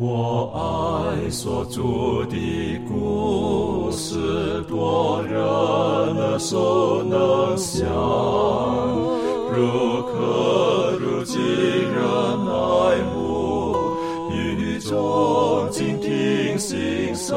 我爱所著的故事，多人耳熟能想，如可如今人爱慕，语中静听心伤，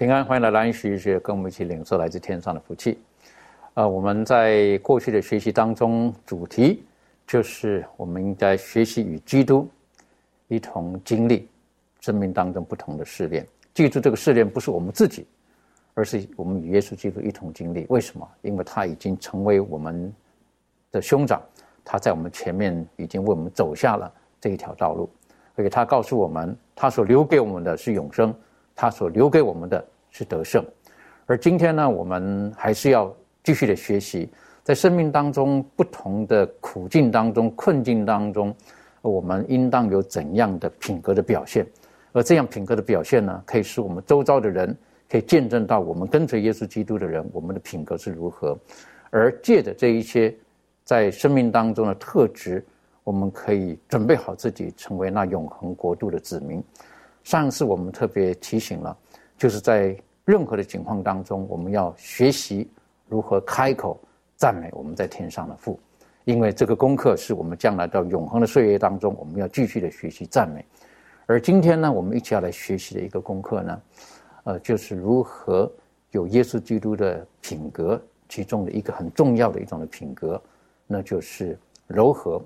平安，欢迎来蓝学学，跟我们一起领受来自天上的福气。呃，我们在过去的学习当中，主题就是我们应该学习与基督一同经历生命当中不同的试炼。记住，这个试炼不是我们自己，而是我们与耶稣基督一同经历。为什么？因为他已经成为我们的兄长，他在我们前面已经为我们走下了这一条道路，而且他告诉我们，他所留给我们的是永生，他所留给我们的是得胜。而今天呢，我们还是要继续的学习，在生命当中不同的苦境当中、困境当中，我们应当有怎样的品格的表现？而这样品格的表现呢，可以使我们周遭的人可以见证到我们跟随耶稣基督的人，我们的品格是如何。而借着这一些在生命当中的特质，我们可以准备好自己，成为那永恒国度的子民。上次我们特别提醒了，就是在任何的情况当中，我们要学习如何开口赞美我们在天上的父，因为这个功课是我们将来到永恒的岁月当中，我们要继续的学习赞美。而今天呢，我们一起要来学习的一个功课呢，呃，就是如何有耶稣基督的品格，其中的一个很重要的一种的品格，那就是柔和、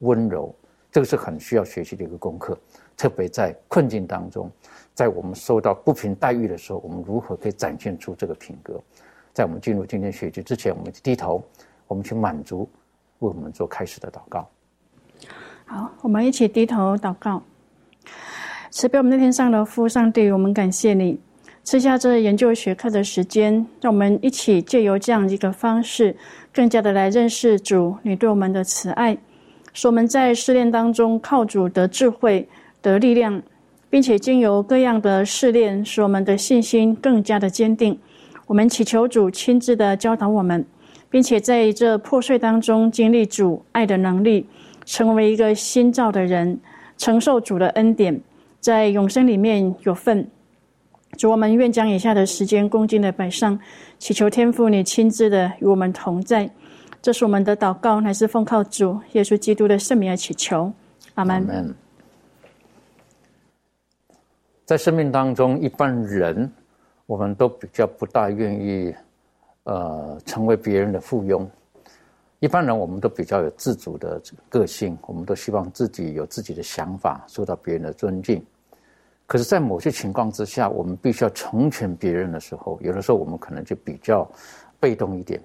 温柔。这个是很需要学习的一个功课，特别在困境当中，在我们受到不平待遇的时候，我们如何可以展现出这个品格？在我们进入今天学习之前，我们低头，我们去满足，为我们做开始的祷告。好，我们一起低头祷告。慈悲我们那天上的父上帝，我们感谢你赐下这研究学科的时间，让我们一起借由这样一个方式，更加的来认识主你对我们的慈爱，使我们在试炼当中靠主得智慧、的力量，并且经由各样的试炼，使我们的信心更加的坚定。我们祈求主亲自的教导我们，并且在这破碎当中经历主爱的能力，成为一个新造的人，承受主的恩典。在永生里面有份，主我们愿将以下的时间恭敬的摆上，祈求天父你亲自的与我们同在。这是我们的祷告，乃是奉靠主耶稣基督的圣名而祈求，阿门。在生命当中，一般人我们都比较不大愿意，呃，成为别人的附庸。一般人我们都比较有自主的个性，我们都希望自己有自己的想法，受到别人的尊敬。可是，在某些情况之下，我们必须要成全别人的时候，有的时候我们可能就比较被动一点。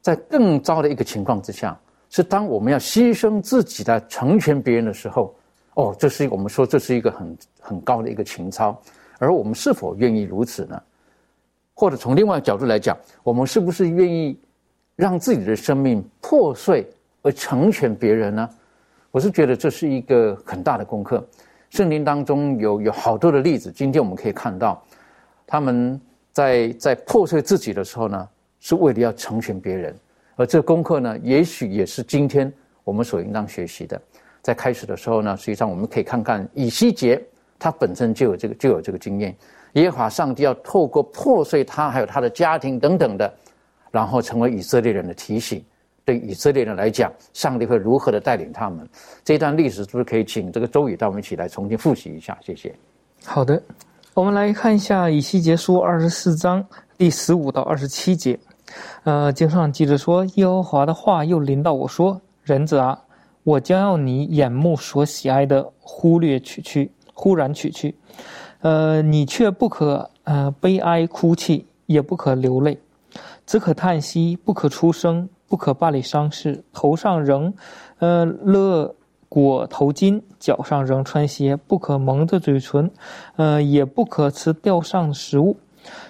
在更糟的一个情况之下，是当我们要牺牲自己来成全别人的时候，哦，这是我们说这是一个很很高的一个情操。而我们是否愿意如此呢？或者从另外角度来讲，我们是不是愿意？让自己的生命破碎而成全别人呢？我是觉得这是一个很大的功课。圣经当中有有好多的例子，今天我们可以看到，他们在在破碎自己的时候呢，是为了要成全别人。而这功课呢，也许也是今天我们所应当学习的。在开始的时候呢，实际上我们可以看看以西结，他本身就有这个就有这个经验。耶和华上帝要透过破碎他，还有他的家庭等等的。然后成为以色列人的提醒，对以色列人来讲，上帝会如何的带领他们？这段历史是不是可以请这个周宇带我们一起来重新复习一下？谢谢。好的，我们来看一下以西结书二十四章第十五到二十七节。呃，经上记着说，耶和华的话又临到我说：“人子啊，我将要你眼目所喜爱的忽略取去，忽然取去。呃，你却不可呃悲哀哭泣，也不可流泪，只可叹息，不可出声，不可办理丧事，头上仍呃勒裹头巾，脚上仍穿鞋，不可蒙着嘴唇，呃，也不可吃吊上食物。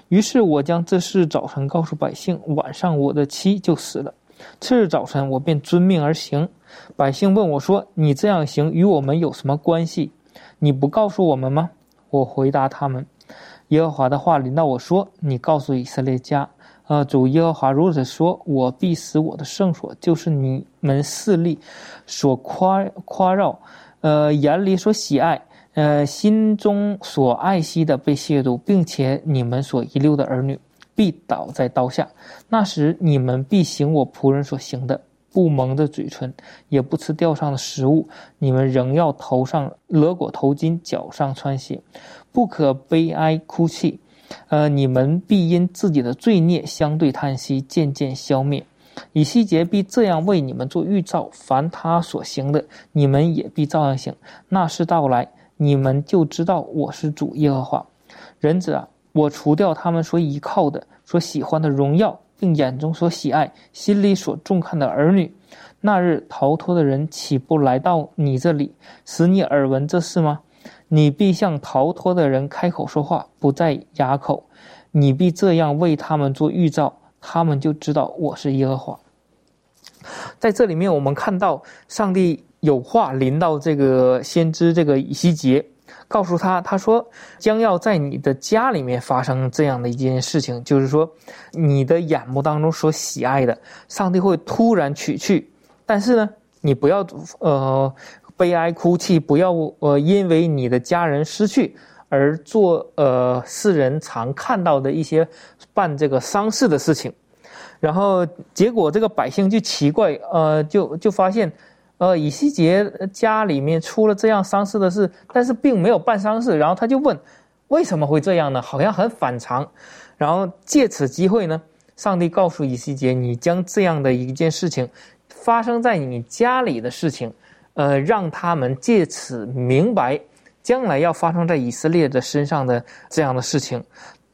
于是我将这事早晨告诉百姓，晚上我的妻就死了。次日早晨，我便遵命而行。百姓问我说：“你这样行与我们有什么关系？你不告诉我们吗？”我回答他们：“耶和华的话临到我说，你告诉以色列家，呃，主耶和华如此说：我必使我的圣所，就是你们势力所夸夸绕，呃，眼里所喜爱，呃，心中所爱惜的被亵渎，并且你们所遗留的儿女必倒在刀下。那时你们必行我仆人所行的。”不蒙着嘴唇，也不吃吊上的食物，你们仍要头上勒裹头巾，脚上穿鞋，不可悲哀哭泣。呃，你们必因自己的罪孽相对叹息，渐渐消灭。以西结必这样为你们做预兆：凡他所行的，你们也必照样行。那事到来，你们就知道我是主耶和华。人子啊，我除掉他们所依靠的、所喜欢的荣耀。并眼中所喜爱、心里所重看的儿女，那日逃脱的人岂不来到你这里，使你耳闻这事吗？你必向逃脱的人开口说话，不在哑口。你必这样为他们做预兆，他们就知道我是耶和华。在这里面，我们看到上帝有话临到这个先知这个以西结。告诉他，他说将要在你的家里面发生这样的一件事情，就是说，你的眼目当中所喜爱的，上帝会突然取去。但是呢，你不要呃悲哀哭泣，不要呃因为你的家人失去而做呃世人常看到的一些办这个丧事的事情。然后结果这个百姓就奇怪，呃，就就发现。呃，以西结家里面出了这样丧事的事，但是并没有办丧事，然后他就问，为什么会这样呢？好像很反常。然后借此机会呢，上帝告诉以西结，你将这样的一件事情发生在你家里的事情，呃，让他们借此明白将来要发生在以色列的身上的这样的事情。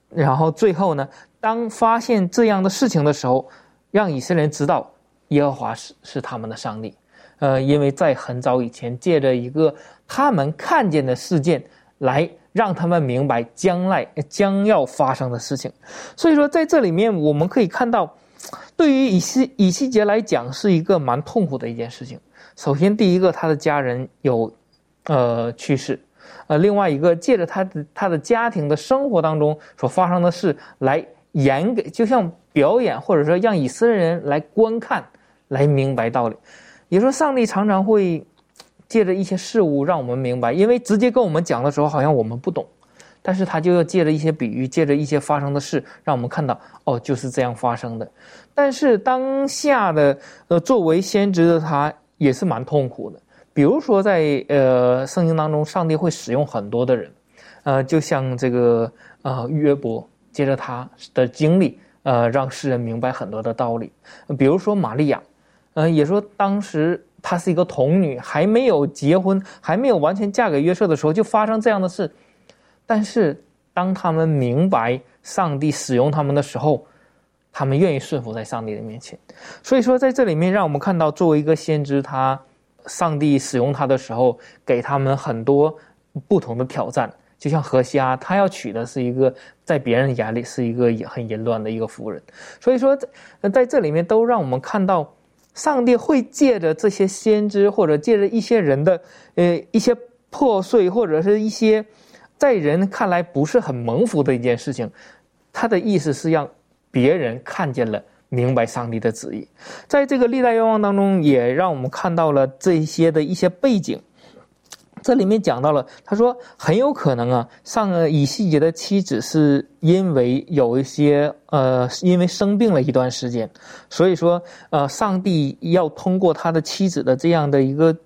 然后最后呢，当发现这样的事情的时候，让以色列人知道耶和华是是他们的上帝。呃，因为在很早以前，借着一个他们看见的事件，来让他们明白将来将要发生的事情。所以说，在这里面我们可以看到，对于以西以西结来讲，是一个蛮痛苦的一件事情。首先，第一个，他的家人有呃去世，呃，另外一个，借着他他的家庭的生活当中所发生的事，来演给，就像表演，或者说让以色列人来观看，来明白道理。也说，上帝常常会借着一些事物让我们明白，因为直接跟我们讲的时候，好像我们不懂，但是他就要借着一些比喻，借着一些发生的事，让我们看到，哦，就是这样发生的。但是当下的呃，作为先知的他也是蛮痛苦的。比如说，在呃圣经当中，上帝会使用很多的人，呃，就像这个呃约伯，借着他的经历，呃，让世人明白很多的道理。比如说玛利亚。嗯，也说当时她是一个童女，还没有结婚，还没有完全嫁给约瑟的时候，就发生这样的事。但是当他们明白上帝使用他们的时候，他们愿意顺服在上帝的面前。所以说，在这里面让我们看到，作为一个先知，他上帝使用他的时候，给他们很多不同的挑战。就像何西阿，他要娶的是一个在别人眼里是一个也很淫乱的一个妇人。所以说，在在这里面都让我们看到。上帝会借着这些先知，或者借着一些人的，呃，一些破碎，或者是一些在人看来不是很蒙福的一件事情，他的意思是让别人看见了，明白上帝的旨意。在这个历代愿望当中，也让我们看到了这些的一些背景。这里面讲到了，他说很有可能啊，上以西结的妻子是因为有一些呃，因为生病了一段时间，所以说呃，上帝要通过他的妻子的这样的一个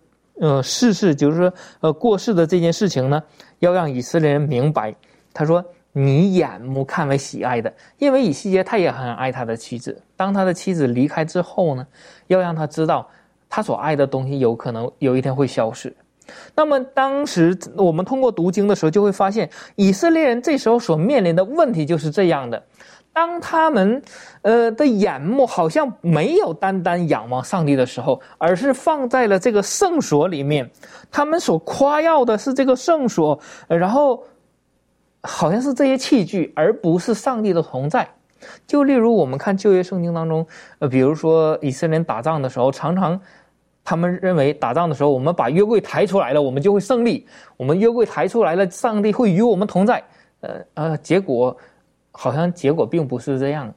呃逝世，就是说呃过世的这件事情呢，要让以色列人明白，他说你眼目看为喜爱的，因为以西结他也很爱他的妻子，当他的妻子离开之后呢，要让他知道。他所爱的东西有可能有一天会消失。那么当时我们通过读经的时候，就会发现以色列人这时候所面临的问题就是这样的：当他们呃的眼目好像没有单单仰望上帝的时候，而是放在了这个圣所里面，他们所夸耀的是这个圣所，然后好像是这些器具，而不是上帝的同在。就例如我们看旧约圣经当中，呃，比如说以色列人打仗的时候，常常。他们认为打仗的时候，我们把约柜抬出来了，我们就会胜利。我们约柜抬出来了，上帝会与我们同在。呃呃，结果好像结果并不是这样。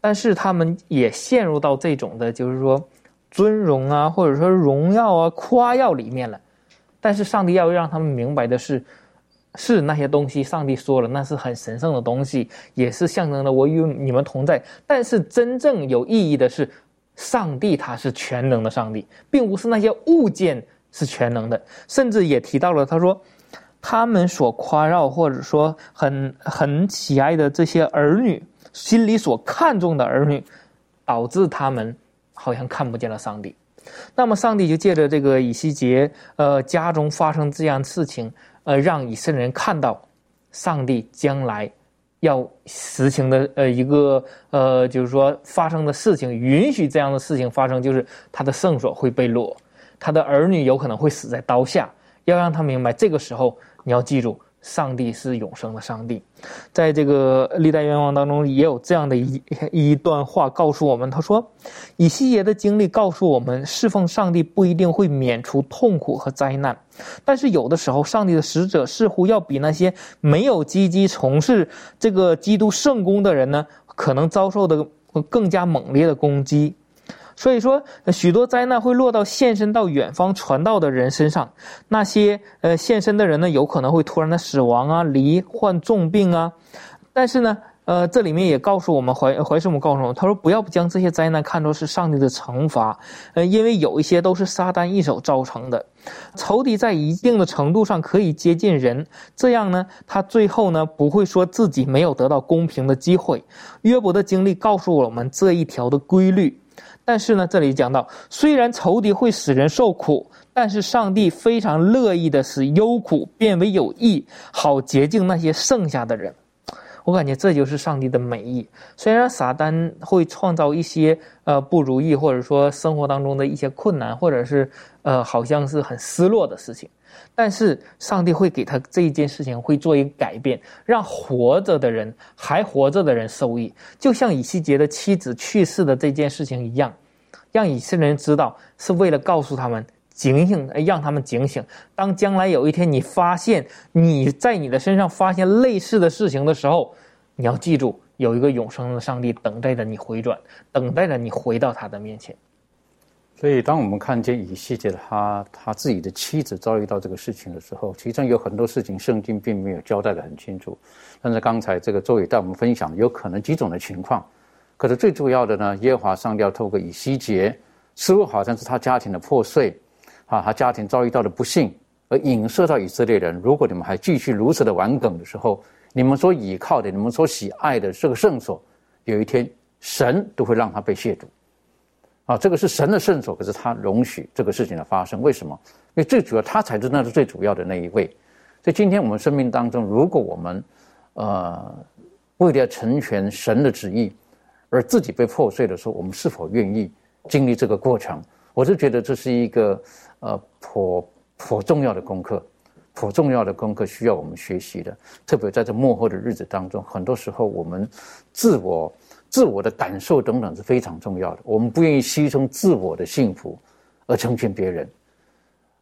但是他们也陷入到这种的，就是说尊荣啊，或者说荣耀啊、夸耀里面了。但是上帝要让他们明白的是，是那些东西，上帝说了，那是很神圣的东西，也是象征着我与你们同在。但是真正有意义的是。上帝他是全能的上帝，并不是那些物件是全能的，甚至也提到了他说，他们所夸耀或者说很很喜爱的这些儿女，心里所看重的儿女，导致他们好像看不见了上帝。那么上帝就借着这个以西结，呃，家中发生这样事情，呃，让以色列人看到上帝将来。要实行的呃一个呃就是说发生的事情，允许这样的事情发生，就是他的圣所会被掳，他的儿女有可能会死在刀下，要让他明白，这个时候你要记住。上帝是永生的上帝，在这个历代愿望当中也有这样的一 一段话告诉我们：他说，以西结的经历告诉我们，侍奉上帝不一定会免除痛苦和灾难，但是有的时候，上帝的使者似乎要比那些没有积极从事这个基督圣功的人呢，可能遭受的更加猛烈的攻击。所以说，许多灾难会落到献身到远方传道的人身上。那些呃献身的人呢，有可能会突然的死亡啊，罹患重病啊。但是呢，呃，这里面也告诉我们怀怀师母告诉我们，他说不要将这些灾难看作是上帝的惩罚，呃，因为有一些都是撒旦一手造成的。仇敌在一定的程度上可以接近人，这样呢，他最后呢不会说自己没有得到公平的机会。约伯的经历告诉我们这一条的规律。但是呢，这里讲到，虽然仇敌会使人受苦，但是上帝非常乐意的使忧苦变为有益，好洁净那些剩下的人。我感觉这就是上帝的美意。虽然撒旦会创造一些呃不如意，或者说生活当中的一些困难，或者是呃好像是很失落的事情。但是上帝会给他这一件事情会做一个改变，让活着的人还活着的人受益，就像以西结的妻子去世的这件事情一样，让以色列人知道是为了告诉他们警醒，让他们警醒。当将来有一天你发现你在你的身上发现类似的事情的时候，你要记住有一个永生的上帝等待着你回转，等待着你回到他的面前。所以，当我们看见以西结他他自己的妻子遭遇到这个事情的时候，其中有很多事情圣经并没有交代的很清楚。但是刚才这个周宇带我们分享，有可能几种的情况。可是最重要的呢，耶和华上帝透过以西结，似乎好像是他家庭的破碎，啊，他家庭遭遇到的不幸，而影射到以色列人。如果你们还继续如此的顽梗的时候，你们所倚靠的、你们所喜爱的这个圣所，有一天神都会让他被亵渎。啊，这个是神的圣所，可是他容许这个事情的发生，为什么？因为最主要他才是那是最主要的那一位。所以今天我们生命当中，如果我们呃为了成全神的旨意，而自己被破碎的时候，我们是否愿意经历这个过程？我是觉得这是一个呃颇颇重要的功课，颇重要的功课需要我们学习的。特别在这幕后的日子当中，很多时候我们自我。自我的感受等等是非常重要的。我们不愿意牺牲自我的幸福，而成全别人。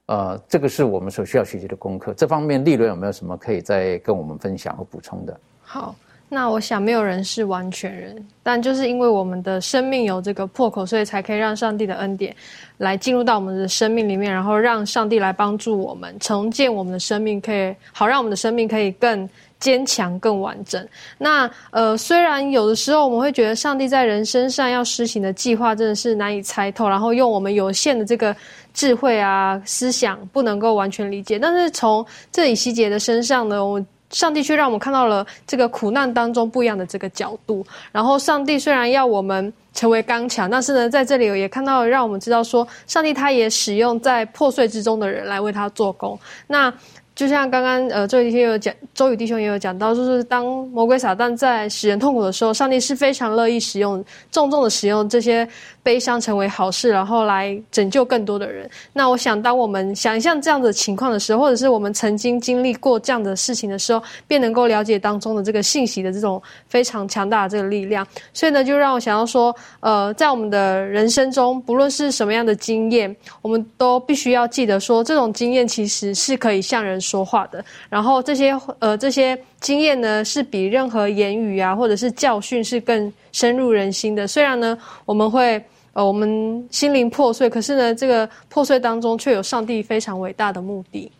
呃，这个是我们所需要学习的功课。这方面，利润有没有什么可以再跟我们分享和补充的？好，那我想没有人是完全人，但就是因为我们的生命有这个破口，所以才可以让上帝的恩典来进入到我们的生命里面，然后让上帝来帮助我们重建我们的生命，可以好让我们的生命可以更。坚强更完整。那呃，虽然有的时候我们会觉得上帝在人身上要施行的计划真的是难以猜透，然后用我们有限的这个智慧啊思想不能够完全理解。但是从这里希杰的身上呢，我上帝却让我们看到了这个苦难当中不一样的这个角度。然后上帝虽然要我们成为刚强。但是呢，在这里也看到，让我们知道说，上帝他也使用在破碎之中的人来为他做工。那。就像刚刚呃周宇弟兄有讲，周宇弟兄也有讲到，就是当魔鬼撒旦在使人痛苦的时候，上帝是非常乐意使用重重的使用这些悲伤成为好事，然后来拯救更多的人。那我想，当我们想象这样的情况的时候，或者是我们曾经经历过这样的事情的时候，便能够了解当中的这个信息的这种非常强大的这个力量。所以呢，就让我想要说，呃，在我们的人生中，不论是什么样的经验，我们都必须要记得说，这种经验其实是可以向人。说话的，然后这些呃这些经验呢，是比任何言语啊，或者是教训是更深入人心的。虽然呢，我们会呃我们心灵破碎，可是呢，这个破碎当中却有上帝非常伟大的目的。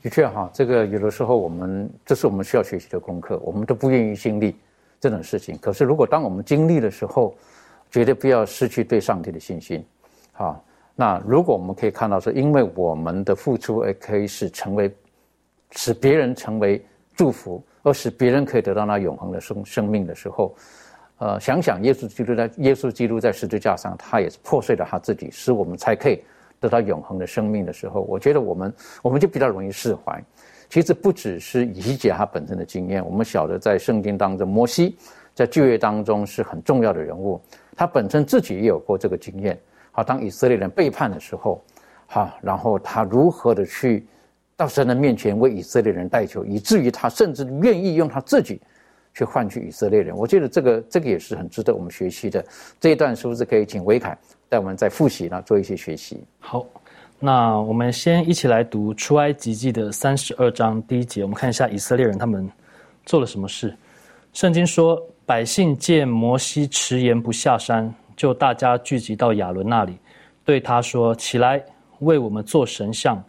的确哈，这个有的时候我们这是我们需要学习的功课，我们都不愿意经历这种事情。可是如果当我们经历的时候，绝对不要失去对上帝的信心。好，那如果我们可以看到说，因为我们的付出而可以使成为。使别人成为祝福，而使别人可以得到那永恒的生生命的时候，呃，想想耶稣基督在耶稣基督在十字架上，他也是破碎了他自己，使我们才可以得到永恒的生命的时候，我觉得我们我们就比较容易释怀。其实不只是理解他本身的经验，我们晓得在圣经当中，摩西在旧约当中是很重要的人物，他本身自己也有过这个经验。好，当以色列人背叛的时候，好，然后他如何的去。到神的面前为以色列人代求，以至于他甚至愿意用他自己去换取以色列人。我觉得这个这个也是很值得我们学习的。这一段是不是可以请维凯带我们再复习呢？做一些学习。好，那我们先一起来读出埃及记的三十二章第一节，我们看一下以色列人他们做了什么事。圣经说，百姓见摩西迟延不下山，就大家聚集到亚伦那里，对他说：“起来，为我们做神像。”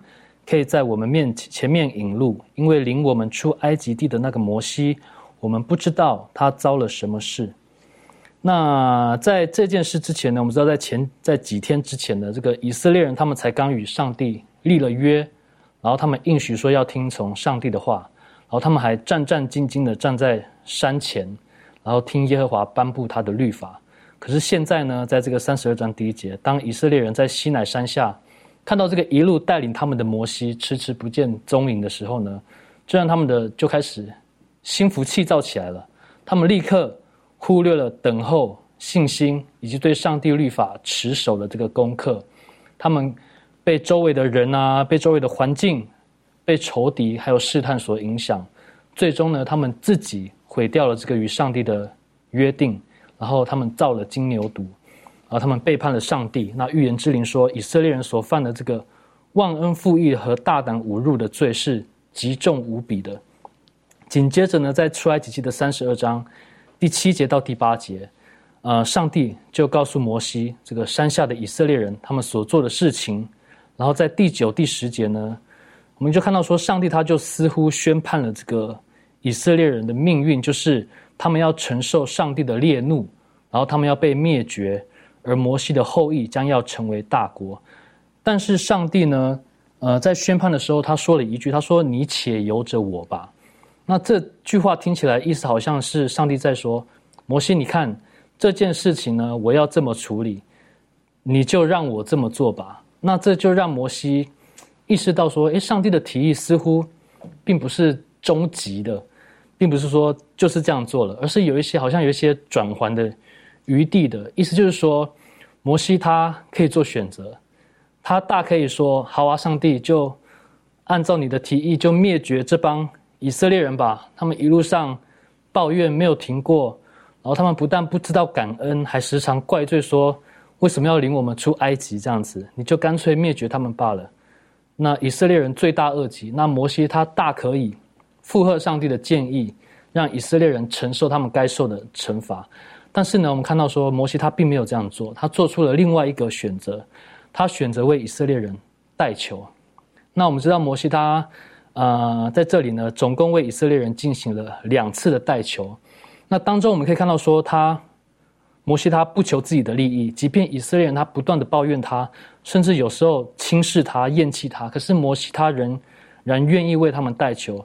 可以在我们面前前面引路，因为领我们出埃及地的那个摩西，我们不知道他遭了什么事。那在这件事之前呢，我们知道在前在几天之前的这个以色列人，他们才刚与上帝立了约，然后他们应许说要听从上帝的话，然后他们还战战兢兢的站在山前，然后听耶和华颁布他的律法。可是现在呢，在这个三十二章第一节，当以色列人在西乃山下。看到这个一路带领他们的摩西迟迟不见踪影的时候呢，这让他们的就开始心浮气躁起来了。他们立刻忽略了等候、信心以及对上帝律法持守的这个功课。他们被周围的人啊、被周围的环境、被仇敌还有试探所影响，最终呢，他们自己毁掉了这个与上帝的约定，然后他们造了金牛犊。而他们背叛了上帝。那预言之灵说，以色列人所犯的这个忘恩负义和大胆侮辱的罪是极重无比的。紧接着呢，在出埃及记的三十二章第七节到第八节，呃，上帝就告诉摩西，这个山下的以色列人他们所做的事情。然后在第九、第十节呢，我们就看到说，上帝他就似乎宣判了这个以色列人的命运，就是他们要承受上帝的烈怒，然后他们要被灭绝。而摩西的后裔将要成为大国，但是上帝呢？呃，在宣判的时候，他说了一句：“他说你且由着我吧。”那这句话听起来意思好像是上帝在说：“摩西，你看这件事情呢，我要这么处理，你就让我这么做吧。”那这就让摩西意识到说：“诶，上帝的提议似乎并不是终极的，并不是说就是这样做了，而是有一些好像有一些转环的。”余地的意思就是说，摩西他可以做选择，他大可以说：“好啊，上帝就按照你的提议，就灭绝这帮以色列人吧。他们一路上抱怨没有停过，然后他们不但不知道感恩，还时常怪罪说为什么要领我们出埃及这样子，你就干脆灭绝他们罢了。那以色列人罪大恶极，那摩西他大可以附和上帝的建议，让以色列人承受他们该受的惩罚。”但是呢，我们看到说摩西他并没有这样做，他做出了另外一个选择，他选择为以色列人代求。那我们知道摩西他，呃，在这里呢，总共为以色列人进行了两次的代求。那当中我们可以看到说，他摩西他不求自己的利益，即便以色列人他不断的抱怨他，甚至有时候轻视他、厌弃他，可是摩西他仍然愿意为他们代求。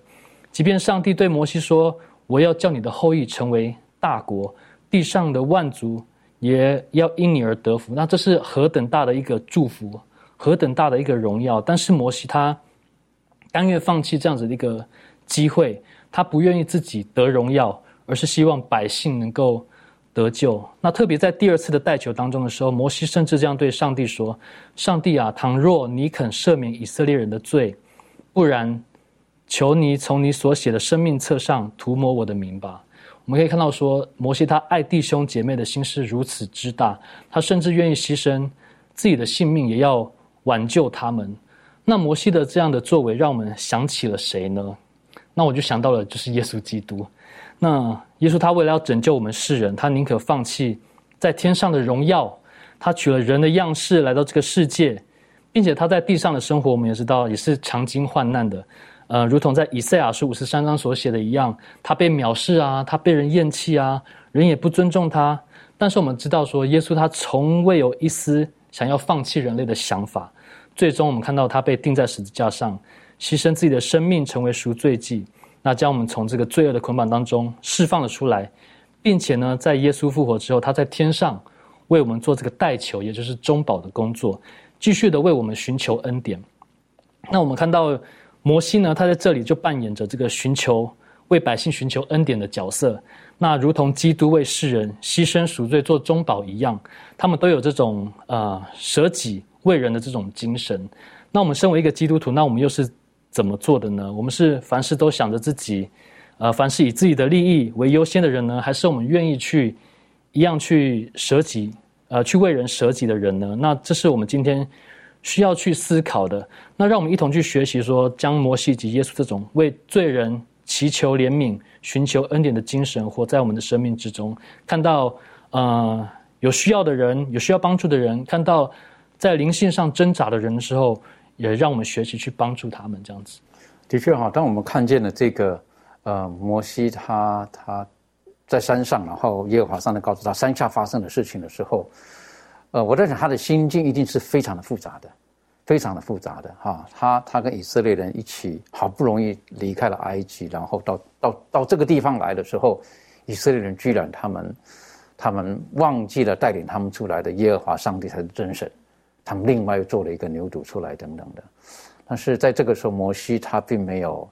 即便上帝对摩西说：“我要叫你的后裔成为大国。”地上的万族也要因你而得福。那这是何等大的一个祝福，何等大的一个荣耀！但是摩西他甘愿放弃这样子的一个机会，他不愿意自己得荣耀，而是希望百姓能够得救。那特别在第二次的代求当中的时候，摩西甚至这样对上帝说：“上帝啊，倘若你肯赦免以色列人的罪，不然。”求你从你所写的生命册上涂抹我的名吧。我们可以看到，说摩西他爱弟兄姐妹的心是如此之大，他甚至愿意牺牲自己的性命，也要挽救他们。那摩西的这样的作为，让我们想起了谁呢？那我就想到了，就是耶稣基督。那耶稣他为了要拯救我们世人，他宁可放弃在天上的荣耀，他取了人的样式来到这个世界，并且他在地上的生活，我们也知道也是常经患难的。呃，如同在以赛亚书五十三章所写的一样，他被藐视啊，他被人厌弃啊，人也不尊重他。但是我们知道说，耶稣他从未有一丝想要放弃人类的想法。最终，我们看到他被钉在十字架上，牺牲自己的生命，成为赎罪祭，那将我们从这个罪恶的捆绑当中释放了出来，并且呢，在耶稣复活之后，他在天上为我们做这个代求，也就是中保的工作，继续的为我们寻求恩典。那我们看到。摩西呢，他在这里就扮演着这个寻求为百姓寻求恩典的角色。那如同基督为世人牺牲赎罪做中保一样，他们都有这种呃舍己为人的这种精神。那我们身为一个基督徒，那我们又是怎么做的呢？我们是凡事都想着自己，呃，凡事以自己的利益为优先的人呢，还是我们愿意去一样去舍己，呃，去为人舍己的人呢？那这是我们今天。需要去思考的，那让我们一同去学习，说将摩西及耶稣这种为罪人祈求怜悯、寻求恩典的精神活在我们的生命之中。看到呃有需要的人、有需要帮助的人，看到在灵性上挣扎的人的时候，也让我们学习去帮助他们。这样子，的确哈，当我们看见了这个呃摩西他他在山上，然后耶和华上来告诉他山下发生的事情的时候。呃，我在想他的心境一定是非常的复杂的，非常的复杂的哈。他他跟以色列人一起好不容易离开了埃及，然后到到到这个地方来的时候，以色列人居然他们他们忘记了带领他们出来的耶和华上帝才是真神，他们另外又做了一个牛犊出来等等的。但是在这个时候，摩西他并没有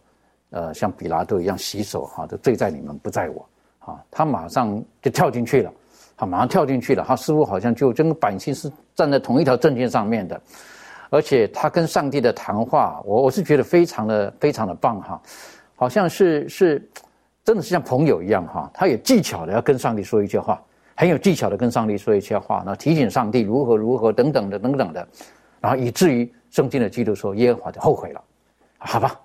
呃像比拉多一样洗手哈，这罪在你们不在我啊，他马上就跳进去了。他马上跳进去了，他似乎好像就整个百姓是站在同一条阵线上面的，而且他跟上帝的谈话，我我是觉得非常的非常的棒哈，好像是是真的是像朋友一样哈，他有技巧的要跟上帝说一些话，很有技巧的跟上帝说一些话，那提醒上帝如何如何等等的等等的，然后以至于圣经的基督说耶和华就后悔了，好吧。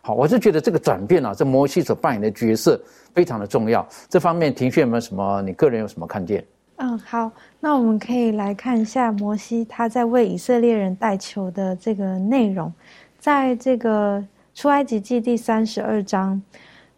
好，我是觉得这个转变啊，这摩西所扮演的角色非常的重要。这方面，庭轩有没有什么？你个人有什么看见？嗯，好，那我们可以来看一下摩西他在为以色列人代求的这个内容，在这个出埃及记第三十二章，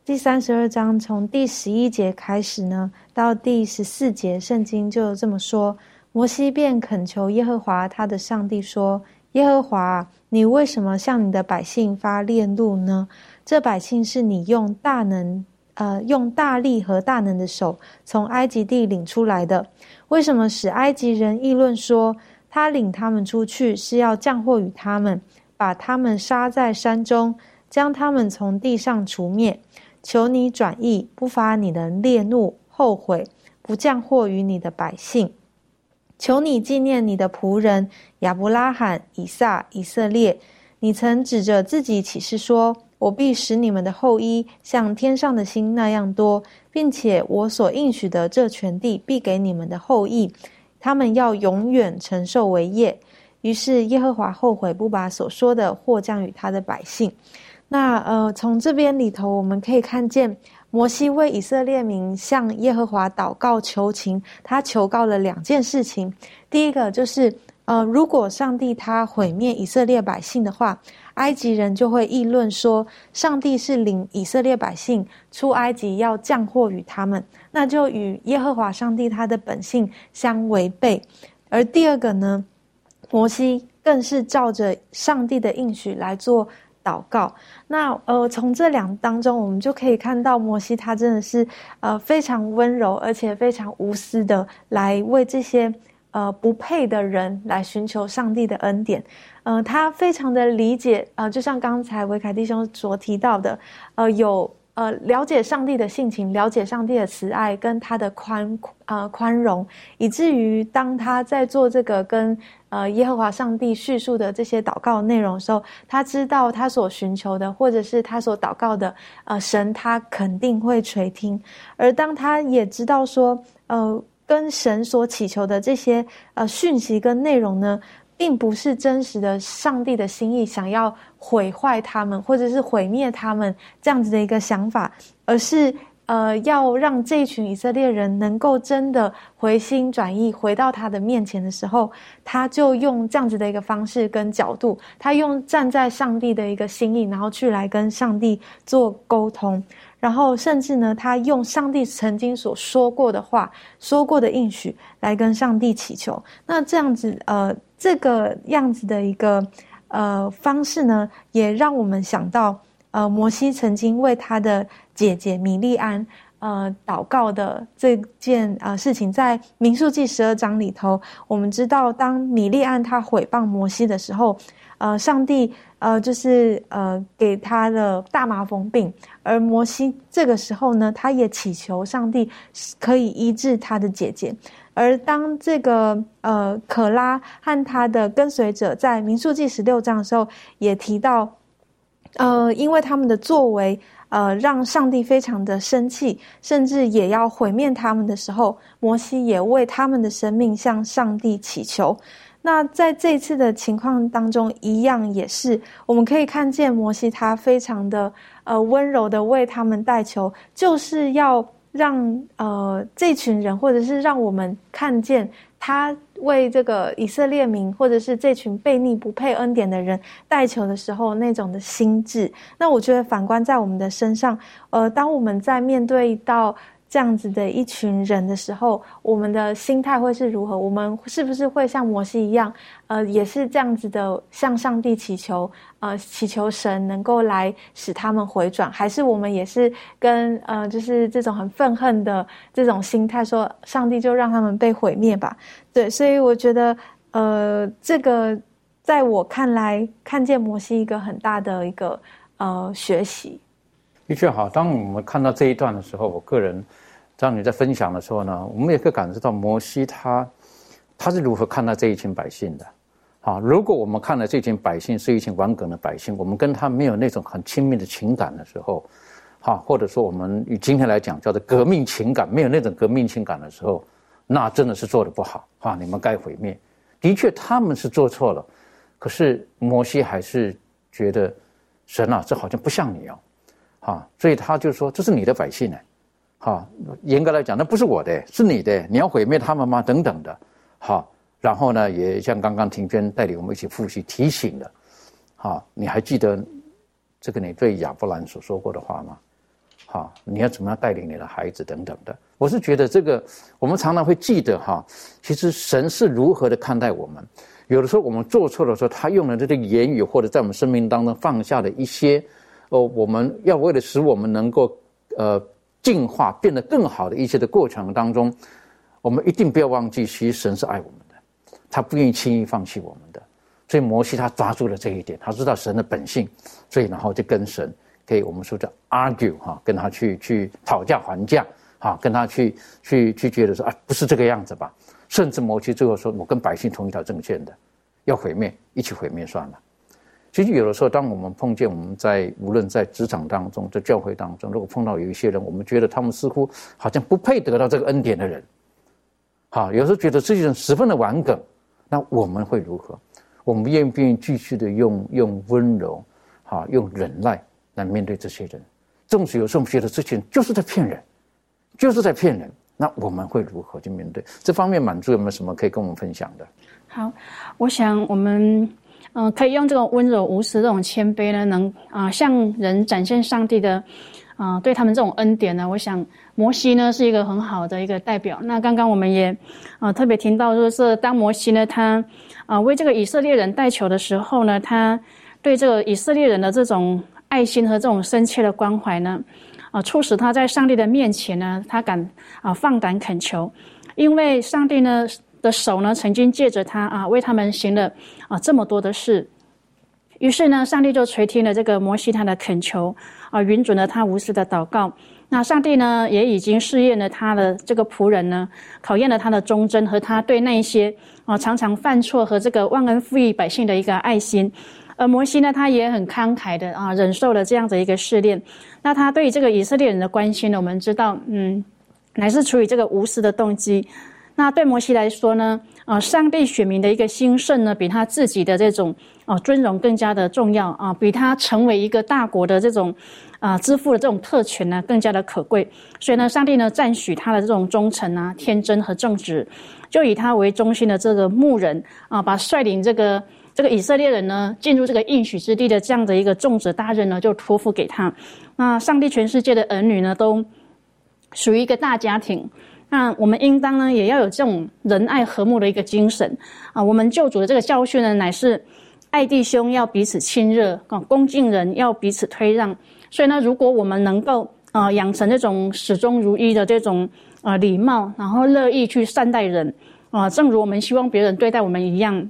第三十二章从第十一节开始呢，到第十四节，圣经就这么说：摩西便恳求耶和华他的上帝说：“耶和华。”你为什么向你的百姓发烈怒呢？这百姓是你用大能，呃，用大力和大能的手从埃及地领出来的。为什么使埃及人议论说，他领他们出去是要降祸于他们，把他们杀在山中，将他们从地上除灭？求你转意，不发你的烈怒，后悔，不降祸于你的百姓。求你纪念你的仆人亚伯拉罕、以撒、以色列。你曾指着自己起誓说：“我必使你们的后裔像天上的星那样多，并且我所应许的这全地必给你们的后裔，他们要永远承受为业。”于是耶和华后悔，不把所说的祸降于他的百姓。那呃，从这边里头我们可以看见。摩西为以色列民向耶和华祷告求情，他求告了两件事情。第一个就是，呃，如果上帝他毁灭以色列百姓的话，埃及人就会议论说，上帝是领以色列百姓出埃及要降祸于他们，那就与耶和华上帝他的本性相违背。而第二个呢，摩西更是照着上帝的应许来做。祷告。那呃，从这两当中，我们就可以看到摩西他真的是呃非常温柔，而且非常无私的来为这些呃不配的人来寻求上帝的恩典。呃，他非常的理解呃，就像刚才维凯弟兄所提到的，呃，有。呃，了解上帝的性情，了解上帝的慈爱跟他的宽呃宽容，以至于当他在做这个跟呃耶和华上帝叙述的这些祷告内容的时候，他知道他所寻求的或者是他所祷告的呃神，他肯定会垂听。而当他也知道说，呃，跟神所祈求的这些呃讯息跟内容呢。并不是真实的上帝的心意，想要毁坏他们，或者是毁灭他们这样子的一个想法，而是呃，要让这群以色列人能够真的回心转意，回到他的面前的时候，他就用这样子的一个方式跟角度，他用站在上帝的一个心意，然后去来跟上帝做沟通。然后，甚至呢，他用上帝曾经所说过的话、说过的应许来跟上帝祈求。那这样子，呃，这个样子的一个呃方式呢，也让我们想到，呃，摩西曾经为他的姐姐米利安呃祷告的这件呃事情，在民数记十二章里头，我们知道，当米利安他毁谤摩西的时候，呃，上帝。呃，就是呃，给他的大麻风病，而摩西这个时候呢，他也祈求上帝可以医治他的姐姐。而当这个呃可拉和他的跟随者在民数记十六章的时候，也提到，呃，因为他们的作为，呃，让上帝非常的生气，甚至也要毁灭他们的时候，摩西也为他们的生命向上帝祈求。那在这次的情况当中，一样也是我们可以看见摩西他非常的呃温柔的为他们代求，就是要让呃这群人，或者是让我们看见他为这个以色列民，或者是这群悖逆不配恩典的人带球的时候那种的心智。那我觉得反观在我们的身上，呃，当我们在面对到。这样子的一群人的时候，我们的心态会是如何？我们是不是会像摩西一样，呃，也是这样子的向上帝祈求，呃，祈求神能够来使他们回转？还是我们也是跟呃，就是这种很愤恨的这种心态，说上帝就让他们被毁灭吧？对，所以我觉得，呃，这个在我看来，看见摩西一个很大的一个呃学习。的确好，当我们看到这一段的时候，我个人。当你在分享的时候呢，我们也可以感受到摩西他他是如何看待这一群百姓的。啊，如果我们看到这群百姓是一群顽梗的百姓，我们跟他没有那种很亲密的情感的时候，哈，或者说我们以今天来讲叫做革命情感，没有那种革命情感的时候，那真的是做的不好啊！你们该毁灭。的确他们是做错了，可是摩西还是觉得神啊，这好像不像你哦，啊，所以他就说这是你的百姓呢。好，严格来讲，那不是我的，是你的。你要毁灭他们吗？等等的。好，然后呢，也像刚刚庭娟带领我们一起复习提醒的。好，你还记得这个你对亚伯兰所说过的话吗？好，你要怎么样带领你的孩子等等的。我是觉得这个，我们常常会记得哈。其实神是如何的看待我们。有的时候我们做错的时候，他用了这个言语，或者在我们生命当中放下的一些，哦，我们要为了使我们能够，呃。进化变得更好的一些的过程当中，我们一定不要忘记，其实神是爱我们的，他不愿意轻易放弃我们的。所以摩西他抓住了这一点，他知道神的本性，所以然后就跟神可以我们说叫 argue 哈，跟他去去讨价还价哈，跟他去去去觉得说啊不是这个样子吧，甚至摩西最后说我跟百姓同一条阵线的，要毁灭一起毁灭算了。其实有的时候，当我们碰见我们在无论在职场当中，在教会当中，如果碰到有一些人，我们觉得他们似乎好像不配得到这个恩典的人，好，有时候觉得这些人十分的顽梗，那我们会如何？我们愿不愿意继续的用用温柔，好，用忍耐来面对这些人？纵使有时候我们觉得这些人就是在骗人，就是在骗人，那我们会如何去面对？这方面满足有没有什么可以跟我们分享的？好，我想我们。嗯，可以用这种温柔无私、这种谦卑呢，能啊向人展现上帝的啊对他们这种恩典呢。我想摩西呢是一个很好的一个代表。那刚刚我们也啊特别听到，说是当摩西呢他啊为这个以色列人代求的时候呢，他对这个以色列人的这种爱心和这种深切的关怀呢，啊，促使他在上帝的面前呢，他敢啊放胆恳求，因为上帝呢的手呢曾经借着他啊为他们行了啊这么多的事，于是呢，上帝就垂听了这个摩西他的恳求啊，允准了他无私的祷告。那上帝呢，也已经试验了他的这个仆人呢，考验了他的忠贞和他对那一些啊常常犯错和这个忘恩负义百姓的一个爱心。而摩西呢，他也很慷慨的啊，忍受了这样的一个试炼。那他对于这个以色列人的关心呢，我们知道，嗯，乃是出于这个无私的动机。那对摩西来说呢，啊，上帝选民的一个兴盛呢，比他自己的这种啊尊荣更加的重要啊，比他成为一个大国的这种。啊，支付的这种特权呢，更加的可贵。所以呢，上帝呢赞许他的这种忠诚啊、天真和正直，就以他为中心的这个牧人啊，把率领这个这个以色列人呢进入这个应许之地的这样的一个重责大任呢，就托付给他。那上帝全世界的儿女呢，都属于一个大家庭。那我们应当呢，也要有这种仁爱和睦的一个精神啊。我们救主的这个教训呢，乃是爱弟兄要彼此亲热啊，恭敬人要彼此推让。所以呢，如果我们能够啊养成这种始终如一的这种啊礼貌，然后乐意去善待人啊，正如我们希望别人对待我们一样，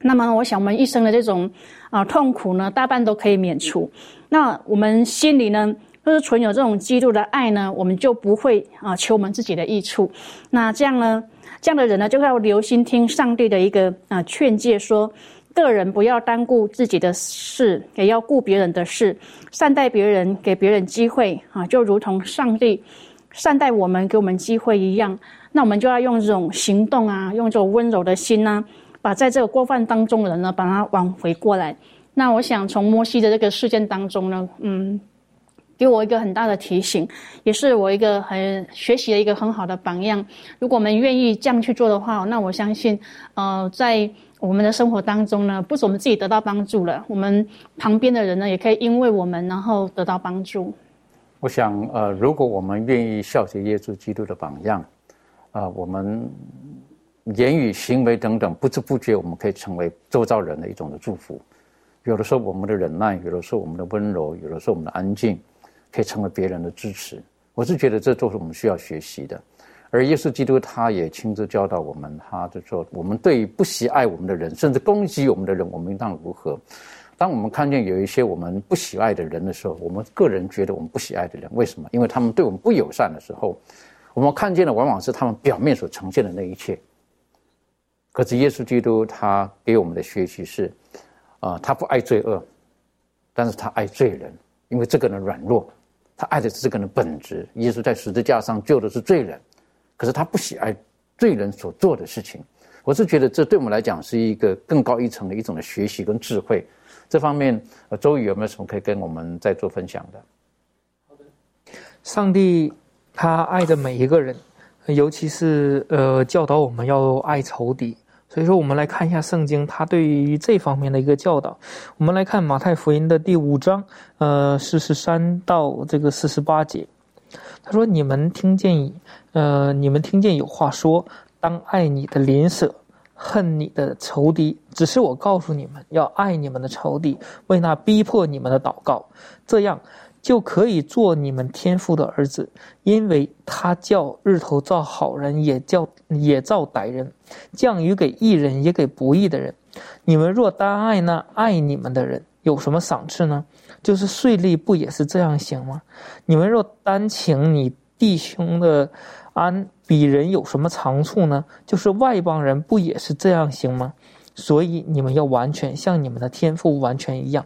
那么我想我们一生的这种啊痛苦呢，大半都可以免除。那我们心里呢，就是存有这种基督的爱呢，我们就不会啊求我们自己的益处。那这样呢，这样的人呢，就要留心听上帝的一个啊劝诫说。个人不要单顾自己的事，也要顾别人的事，善待别人，给别人机会啊，就如同上帝善待我们，给我们机会一样。那我们就要用这种行动啊，用这种温柔的心呢，把在这个过犯当中的人呢，把他挽回过来。那我想从摩西的这个事件当中呢，嗯，给我一个很大的提醒，也是我一个很学习的一个很好的榜样。如果我们愿意这样去做的话，那我相信，呃，在我们的生活当中呢，不止我们自己得到帮助了，我们旁边的人呢，也可以因为我们然后得到帮助。我想，呃，如果我们愿意效学耶稣基督的榜样，啊，我们言语、行为等等，不知不觉我们可以成为周遭人的一种的祝福。有的时候我们的忍耐，有的时候我们的温柔，有的时候我们的安静，可以成为别人的支持。我是觉得这都是我们需要学习的。而耶稣基督他也亲自教导我们，他就说：我们对不喜爱我们的人，甚至攻击我们的人，我们应当如何？当我们看见有一些我们不喜爱的人的时候，我们个人觉得我们不喜爱的人，为什么？因为他们对我们不友善的时候，我们看见的往往是他们表面所呈现的那一切。可是耶稣基督他给我们的学习是：啊，他不爱罪恶，但是他爱罪人，因为这个人软弱，他爱的是这个人的本质。耶稣在十字架上救的是罪人。可是他不喜爱罪人所做的事情，我是觉得这对我们来讲是一个更高一层的一种的学习跟智慧。这方面，呃，周宇有没有什么可以跟我们再做分享的？好的，上帝他爱的每一个人，尤其是呃教导我们要爱仇敌。所以说，我们来看一下圣经他对于这方面的一个教导。我们来看马太福音的第五章，呃，四十三到这个四十八节。他说：“你们听见，呃，你们听见有话说，当爱你的邻舍，恨你的仇敌。只是我告诉你们，要爱你们的仇敌，为那逼迫你们的祷告，这样就可以做你们天父的儿子。因为他叫日头照好人，也叫也照歹人，降雨给义人，也给不义的人。你们若单爱那爱你们的人，有什么赏赐呢？”就是税吏不也是这样行吗？你们若单请你弟兄的安，比人有什么长处呢？就是外邦人不也是这样行吗？所以你们要完全像你们的天赋完全一样。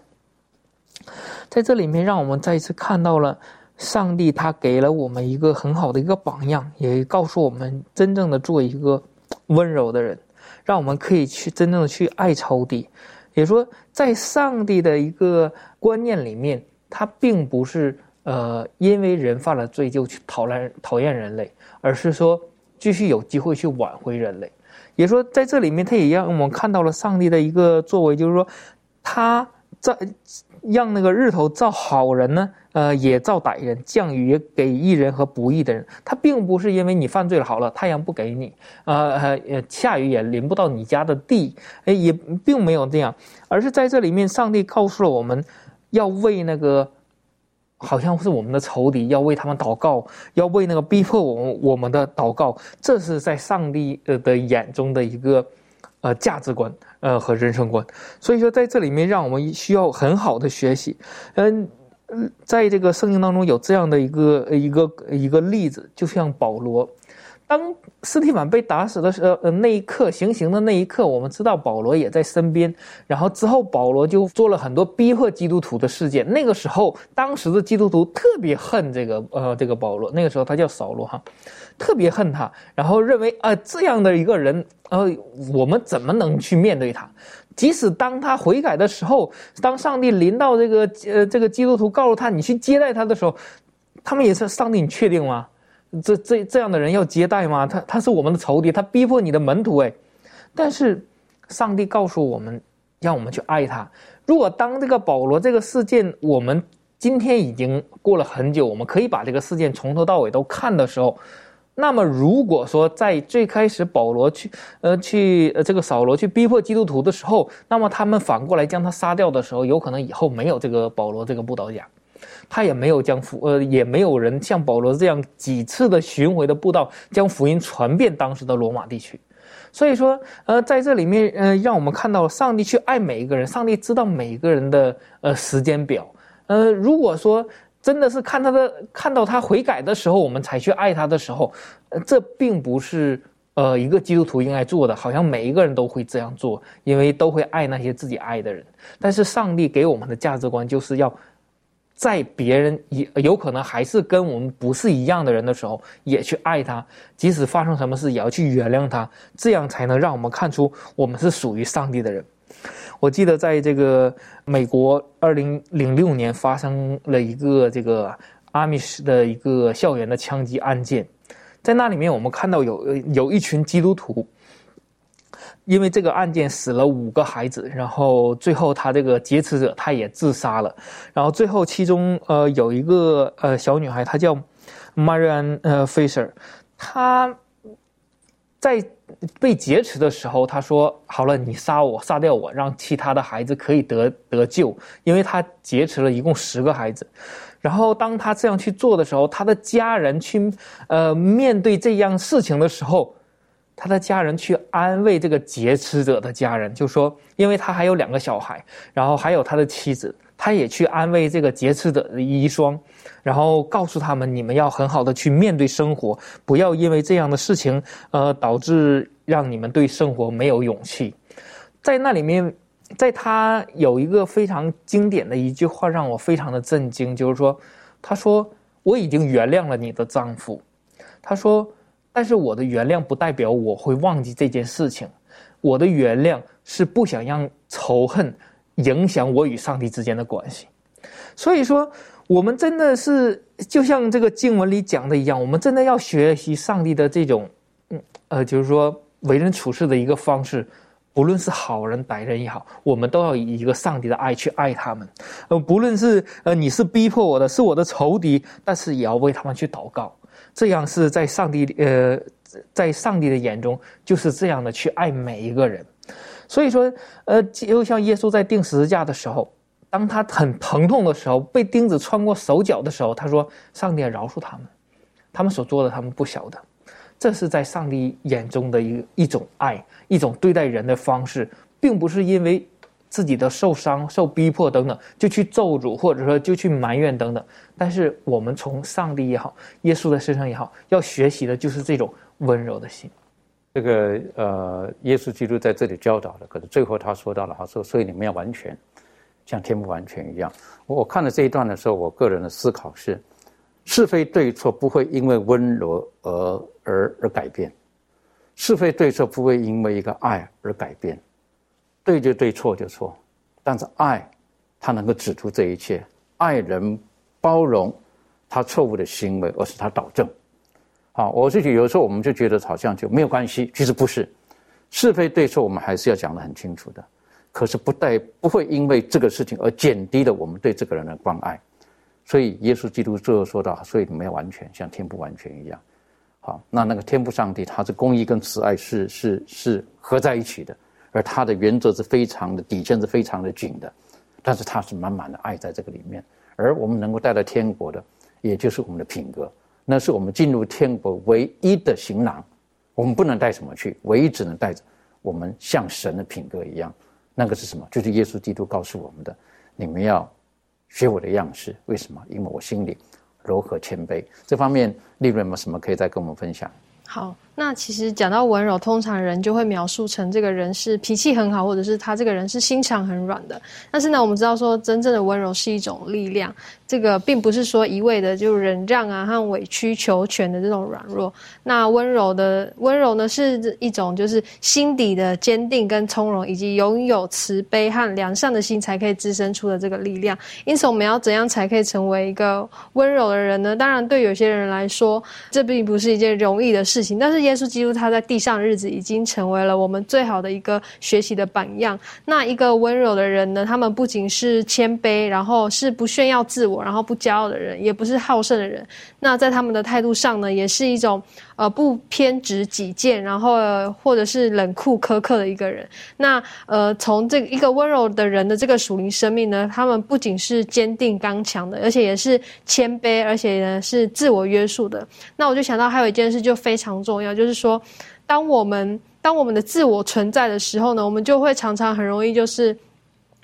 在这里面，让我们再一次看到了上帝，他给了我们一个很好的一个榜样，也告诉我们真正的做一个温柔的人，让我们可以去真正的去爱仇敌。也说，在上帝的一个观念里面，他并不是呃，因为人犯了罪就去讨厌讨厌人类，而是说继续有机会去挽回人类。也说，在这里面，他也让我们看到了上帝的一个作为，就是说，他在让那个日头照好人呢，呃，也照歹人，降雨也给义人和不义的人。他并不是因为你犯罪了好了，太阳不给你，呃呃，下雨也淋不到你家的地，哎，也并没有这样，而是在这里面，上帝告诉了我们，要为那个好像是我们的仇敌，要为他们祷告，要为那个逼迫我们我们的祷告，这是在上帝呃的眼中的一个呃价值观。呃，和人生观，所以说在这里面，让我们需要很好的学习。嗯，在这个圣经当中有这样的一个一个一个例子，就像保罗，当斯蒂凡被打死的时候，呃，那一刻行刑的那一刻，我们知道保罗也在身边。然后之后，保罗就做了很多逼迫基督徒的事件。那个时候，当时的基督徒特别恨这个呃这个保罗。那个时候他叫扫罗哈。特别恨他，然后认为啊，这样的一个人，呃，我们怎么能去面对他？即使当他悔改的时候，当上帝临到这个呃这个基督徒告诉他你去接待他的时候，他们也是上帝，你确定吗？这这这样的人要接待吗？他他是我们的仇敌，他逼迫你的门徒哎。但是上帝告诉我们，让我们去爱他。如果当这个保罗这个事件，我们今天已经过了很久，我们可以把这个事件从头到尾都看的时候。那么，如果说在最开始保罗去，呃，去呃这个扫罗去逼迫基督徒的时候，那么他们反过来将他杀掉的时候，有可能以后没有这个保罗这个布道家，他也没有将福，呃，也没有人像保罗这样几次的巡回的布道，将福音传遍当时的罗马地区。所以说，呃，在这里面，呃，让我们看到上帝去爱每一个人，上帝知道每一个人的呃时间表，呃，如果说。真的是看他的看到他悔改的时候，我们才去爱他的时候，呃，这并不是呃一个基督徒应该做的。好像每一个人都会这样做，因为都会爱那些自己爱的人。但是上帝给我们的价值观就是要在别人也有可能还是跟我们不是一样的人的时候，也去爱他，即使发生什么事也要去原谅他，这样才能让我们看出我们是属于上帝的人。我记得在这个美国，二零零六年发生了一个这个阿米什的一个校园的枪击案件，在那里面我们看到有有一群基督徒，因为这个案件死了五个孩子，然后最后他这个劫持者他也自杀了，然后最后其中呃有一个呃小女孩，她叫 Marian 呃 Fisher，她在。被劫持的时候，他说：“好了，你杀我，杀掉我，让其他的孩子可以得得救。”因为他劫持了一共十个孩子。然后当他这样去做的时候，他的家人去呃面对这样事情的时候，他的家人去安慰这个劫持者的家人，就说：“因为他还有两个小孩，然后还有他的妻子。”他也去安慰这个劫持者的遗孀，然后告诉他们：你们要很好的去面对生活，不要因为这样的事情，呃，导致让你们对生活没有勇气。在那里面，在他有一个非常经典的一句话，让我非常的震惊，就是说，他说：“我已经原谅了你的丈夫。”他说：“但是我的原谅不代表我会忘记这件事情，我的原谅是不想让仇恨。”影响我与上帝之间的关系，所以说，我们真的是就像这个经文里讲的一样，我们真的要学习上帝的这种，嗯呃，就是说为人处事的一个方式，不论是好人歹人也好，我们都要以一个上帝的爱去爱他们，呃，不论是呃你是逼迫我的，是我的仇敌，但是也要为他们去祷告，这样是在上帝呃在上帝的眼中就是这样的去爱每一个人。所以说，呃，就像耶稣在钉十字架的时候，当他很疼痛的时候，被钉子穿过手脚的时候，他说：“上帝饶恕他们，他们所做的他们不晓得。”这是在上帝眼中的一一种爱，一种对待人的方式，并不是因为自己的受伤、受逼迫等等就去咒诅，或者说就去埋怨等等。但是我们从上帝也好，耶稣的身上也好，要学习的就是这种温柔的心。这个呃，耶稣基督在这里教导的，可是最后他说到了，他说：“所以你们要完全，像天不完全一样。”我看了这一段的时候，我个人的思考是：是非对错不会因为温柔而而而改变，是非对错不会因为一个爱而改变，对就对，错就错，但是爱，它能够指出这一切，爱人包容他错误的行为，而使他导正。好，我自己有时候我们就觉得好像就没有关系，其实不是，是非对错我们还是要讲得很清楚的。可是不带不会因为这个事情而减低了我们对这个人的关爱。所以耶稣基督最后说到：“所以你们要完全像天父完全一样。”好，那那个天父上帝，他是公义跟慈爱是是是合在一起的，而他的原则是非常的底线是非常的紧的，但是他是满满的爱在这个里面。而我们能够带到天国的，也就是我们的品格，那是我们进入天国唯一的行囊。我们不能带什么去，唯一只能带着我们像神的品格一样。那个是什么？就是耶稣基督告诉我们的：你们要学我的样式。为什么？因为我心里柔和谦卑。这方面，利润有什么可以再跟我们分享？好。那其实讲到温柔，通常人就会描述成这个人是脾气很好，或者是他这个人是心肠很软的。但是呢，我们知道说，真正的温柔是一种力量，这个并不是说一味的就忍让啊和委曲求全的这种软弱。那温柔的温柔呢，是一种就是心底的坚定跟从容，以及拥有慈悲和良善的心才可以滋生出的这个力量。因此，我们要怎样才可以成为一个温柔的人呢？当然，对有些人来说，这并不是一件容易的事情。但是，耶稣基督他在地上的日子已经成为了我们最好的一个学习的榜样。那一个温柔的人呢？他们不仅是谦卑，然后是不炫耀自我，然后不骄傲的人，也不是好胜的人。那在他们的态度上呢，也是一种呃不偏执己见，然后或者是冷酷苛刻的一个人。那呃，从这一个温柔的人的这个属灵生命呢，他们不仅是坚定刚强的，而且也是谦卑，而且呢是自我约束的。那我就想到还有一件事就非常重要，就是说。当我们当我们的自我存在的时候呢，我们就会常常很容易就是，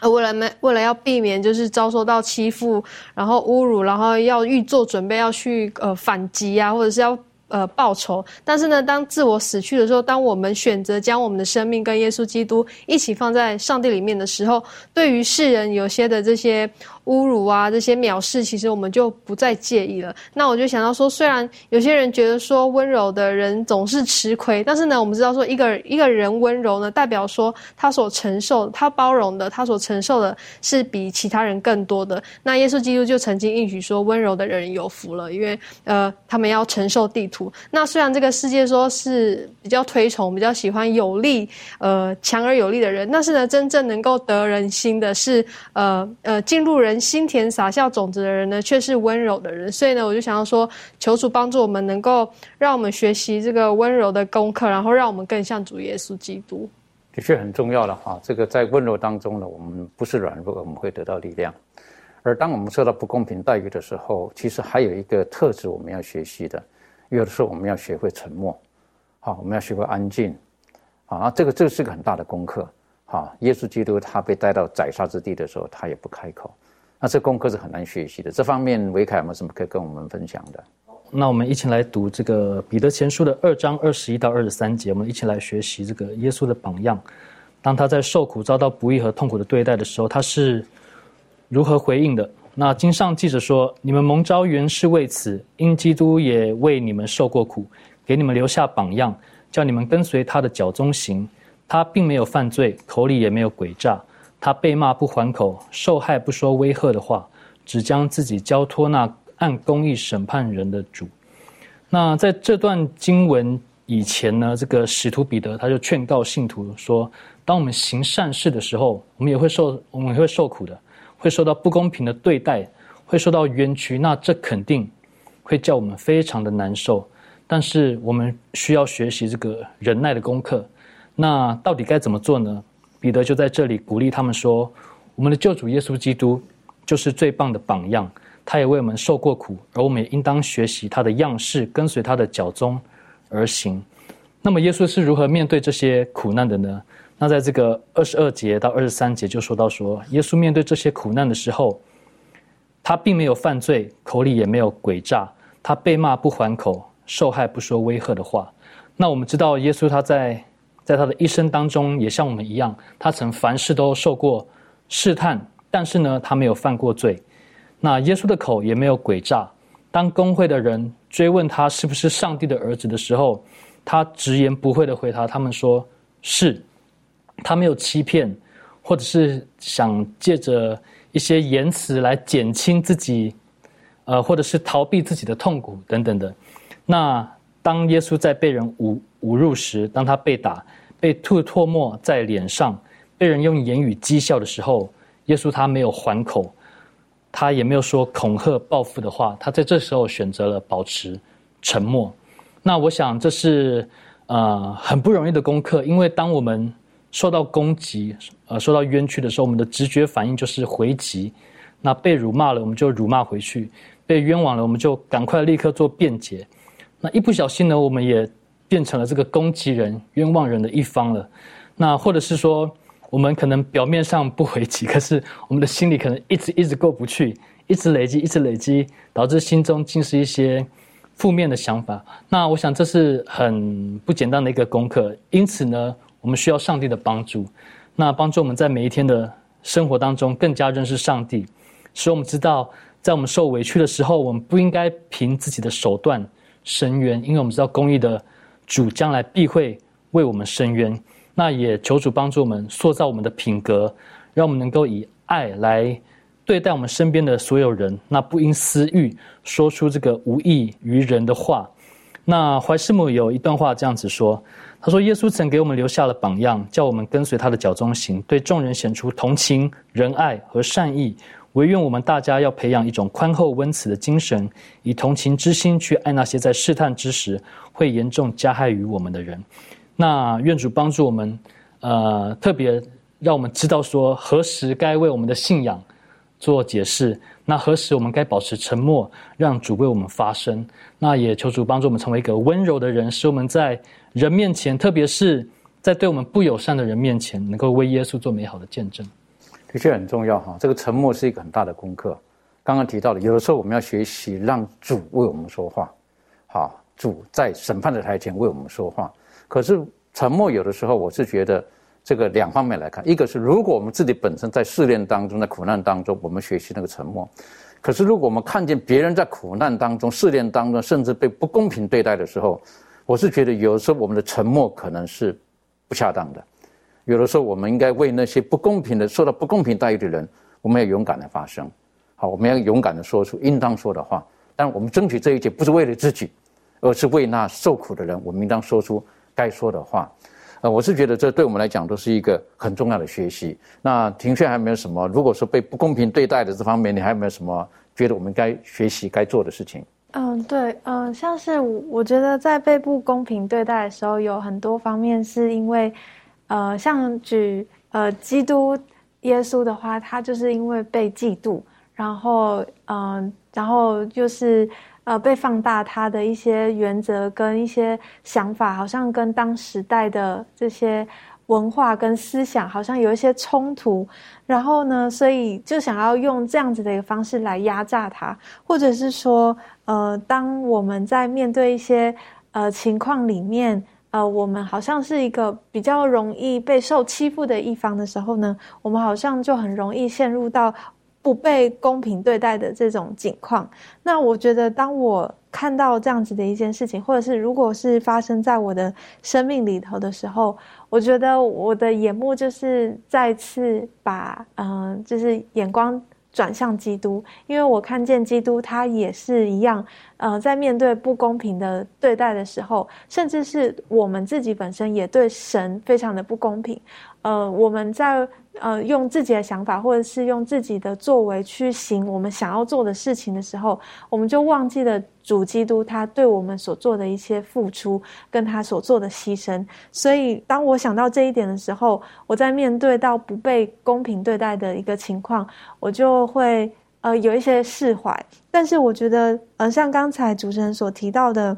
呃，为了没为了要避免就是遭受到欺负，然后侮辱，然后要预做准备要去呃反击啊，或者是要。呃，报仇。但是呢，当自我死去的时候，当我们选择将我们的生命跟耶稣基督一起放在上帝里面的时候，对于世人有些的这些侮辱啊，这些藐视，其实我们就不再介意了。那我就想到说，虽然有些人觉得说温柔的人总是吃亏，但是呢，我们知道说一个一个人温柔呢，代表说他所承受、他包容的、他所承受的是比其他人更多的。那耶稣基督就曾经应许说，温柔的人有福了，因为呃，他们要承受地图。那虽然这个世界说是比较推崇、比较喜欢有力、呃强而有力的人，但是呢，真正能够得人心的是，呃呃进入人心田撒下种子的人呢，却是温柔的人。所以呢，我就想要说，求主帮助我们，能够让我们学习这个温柔的功课，然后让我们更像主耶稣基督。的确很重要的哈，这个在温柔当中呢，我们不是软弱，我们会得到力量。而当我们受到不公平待遇的时候，其实还有一个特质我们要学习的。有的时候我们要学会沉默，好，我们要学会安静，啊，这个这是个很大的功课，好，耶稣基督他被带到宰杀之地的时候，他也不开口，那这功课是很难学习的。这方面维凯有没有什么可以跟我们分享的？那我们一起来读这个彼得前书的二章二十一到二十三节，我们一起来学习这个耶稣的榜样。当他在受苦、遭到不义和痛苦的对待的时候，他是如何回应的？那经上记着说：“你们蒙召原是为此，因基督也为你们受过苦，给你们留下榜样，叫你们跟随他的脚中行。他并没有犯罪，口里也没有诡诈。他被骂不还口，受害不说威吓的话，只将自己交托那按公义审判人的主。”那在这段经文以前呢，这个使徒彼得他就劝告信徒说：“当我们行善事的时候，我们也会受，我们也会受苦的。”会受到不公平的对待，会受到冤屈，那这肯定会叫我们非常的难受。但是我们需要学习这个忍耐的功课。那到底该怎么做呢？彼得就在这里鼓励他们说：“我们的救主耶稣基督就是最棒的榜样，他也为我们受过苦，而我们也应当学习他的样式，跟随他的脚踪而行。”那么耶稣是如何面对这些苦难的呢？那在这个二十二节到二十三节就说到说，耶稣面对这些苦难的时候，他并没有犯罪，口里也没有诡诈，他被骂不还口，受害不说威吓的话。那我们知道，耶稣他在在他的一生当中，也像我们一样，他曾凡事都受过试探，但是呢，他没有犯过罪。那耶稣的口也没有诡诈，当公会的人追问他是不是上帝的儿子的时候，他直言不讳的回答他们说是。他没有欺骗，或者是想借着一些言辞来减轻自己，呃，或者是逃避自己的痛苦等等的。那当耶稣在被人侮侮辱时，当他被打、被吐唾沫在脸上、被人用言语讥笑的时候，耶稣他没有还口，他也没有说恐吓报复的话，他在这时候选择了保持沉默。那我想这是呃很不容易的功课，因为当我们受到攻击、呃受到冤屈的时候，我们的直觉反应就是回击。那被辱骂了，我们就辱骂回去；被冤枉了，我们就赶快立刻做辩解。那一不小心呢，我们也变成了这个攻击人、冤枉人的一方了。那或者是说，我们可能表面上不回击，可是我们的心里可能一直一直过不去，一直累积，一直累积，导致心中尽是一些负面的想法。那我想这是很不简单的一个功课。因此呢，我们需要上帝的帮助，那帮助我们在每一天的生活当中更加认识上帝。使我们知道，在我们受委屈的时候，我们不应该凭自己的手段伸冤，因为我们知道公义的主将来必会为我们伸冤。那也求主帮助我们塑造我们的品格，让我们能够以爱来对待我们身边的所有人。那不因私欲说出这个无益于人的话。那怀师母有一段话这样子说：“他说，耶稣曾给我们留下了榜样，叫我们跟随他的脚中行，对众人显出同情、仁爱和善意。”唯愿我们大家要培养一种宽厚温慈的精神，以同情之心去爱那些在试探之时会严重加害于我们的人。那愿主帮助我们，呃，特别让我们知道说何时该为我们的信仰做解释，那何时我们该保持沉默，让主为我们发声。那也求主帮助我们成为一个温柔的人，使我们在人面前，特别是在对我们不友善的人面前，能够为耶稣做美好的见证。的确很重要哈，这个沉默是一个很大的功课。刚刚提到的，有的时候我们要学习让主为我们说话，好，主在审判的台前为我们说话。可是沉默有的时候，我是觉得这个两方面来看，一个是如果我们自己本身在试炼当中、在苦难当中，我们学习那个沉默；可是如果我们看见别人在苦难当中、试炼当中，甚至被不公平对待的时候，我是觉得有时候我们的沉默可能是不恰当的。有的时候，我们应该为那些不公平的、受到不公平待遇的人，我们要勇敢的发声。好，我们要勇敢的说出应当说的话。但我们争取这一切，不是为了自己，而是为那受苦的人。我们应当说出该说的话。呃，我是觉得这对我们来讲都是一个很重要的学习。那庭炫还没有什么？如果说被不公平对待的这方面，你还有没有什么觉得我们该学习、该做的事情？嗯，对，嗯，像是我觉得在被不公平对待的时候，有很多方面是因为。呃，像举呃基督耶稣的话，他就是因为被嫉妒，然后嗯，然后就是呃被放大他的一些原则跟一些想法，好像跟当时代的这些文化跟思想好像有一些冲突，然后呢，所以就想要用这样子的一个方式来压榨他，或者是说，呃，当我们在面对一些呃情况里面。呃，我们好像是一个比较容易被受欺负的一方的时候呢，我们好像就很容易陷入到不被公平对待的这种境况。那我觉得，当我看到这样子的一件事情，或者是如果是发生在我的生命里头的时候，我觉得我的眼目就是再次把嗯，就是眼光。转向基督，因为我看见基督，他也是一样，呃，在面对不公平的对待的时候，甚至是我们自己本身也对神非常的不公平，呃，我们在。呃，用自己的想法，或者是用自己的作为去行我们想要做的事情的时候，我们就忘记了主基督他对我们所做的一些付出，跟他所做的牺牲。所以，当我想到这一点的时候，我在面对到不被公平对待的一个情况，我就会呃有一些释怀。但是，我觉得呃，像刚才主持人所提到的。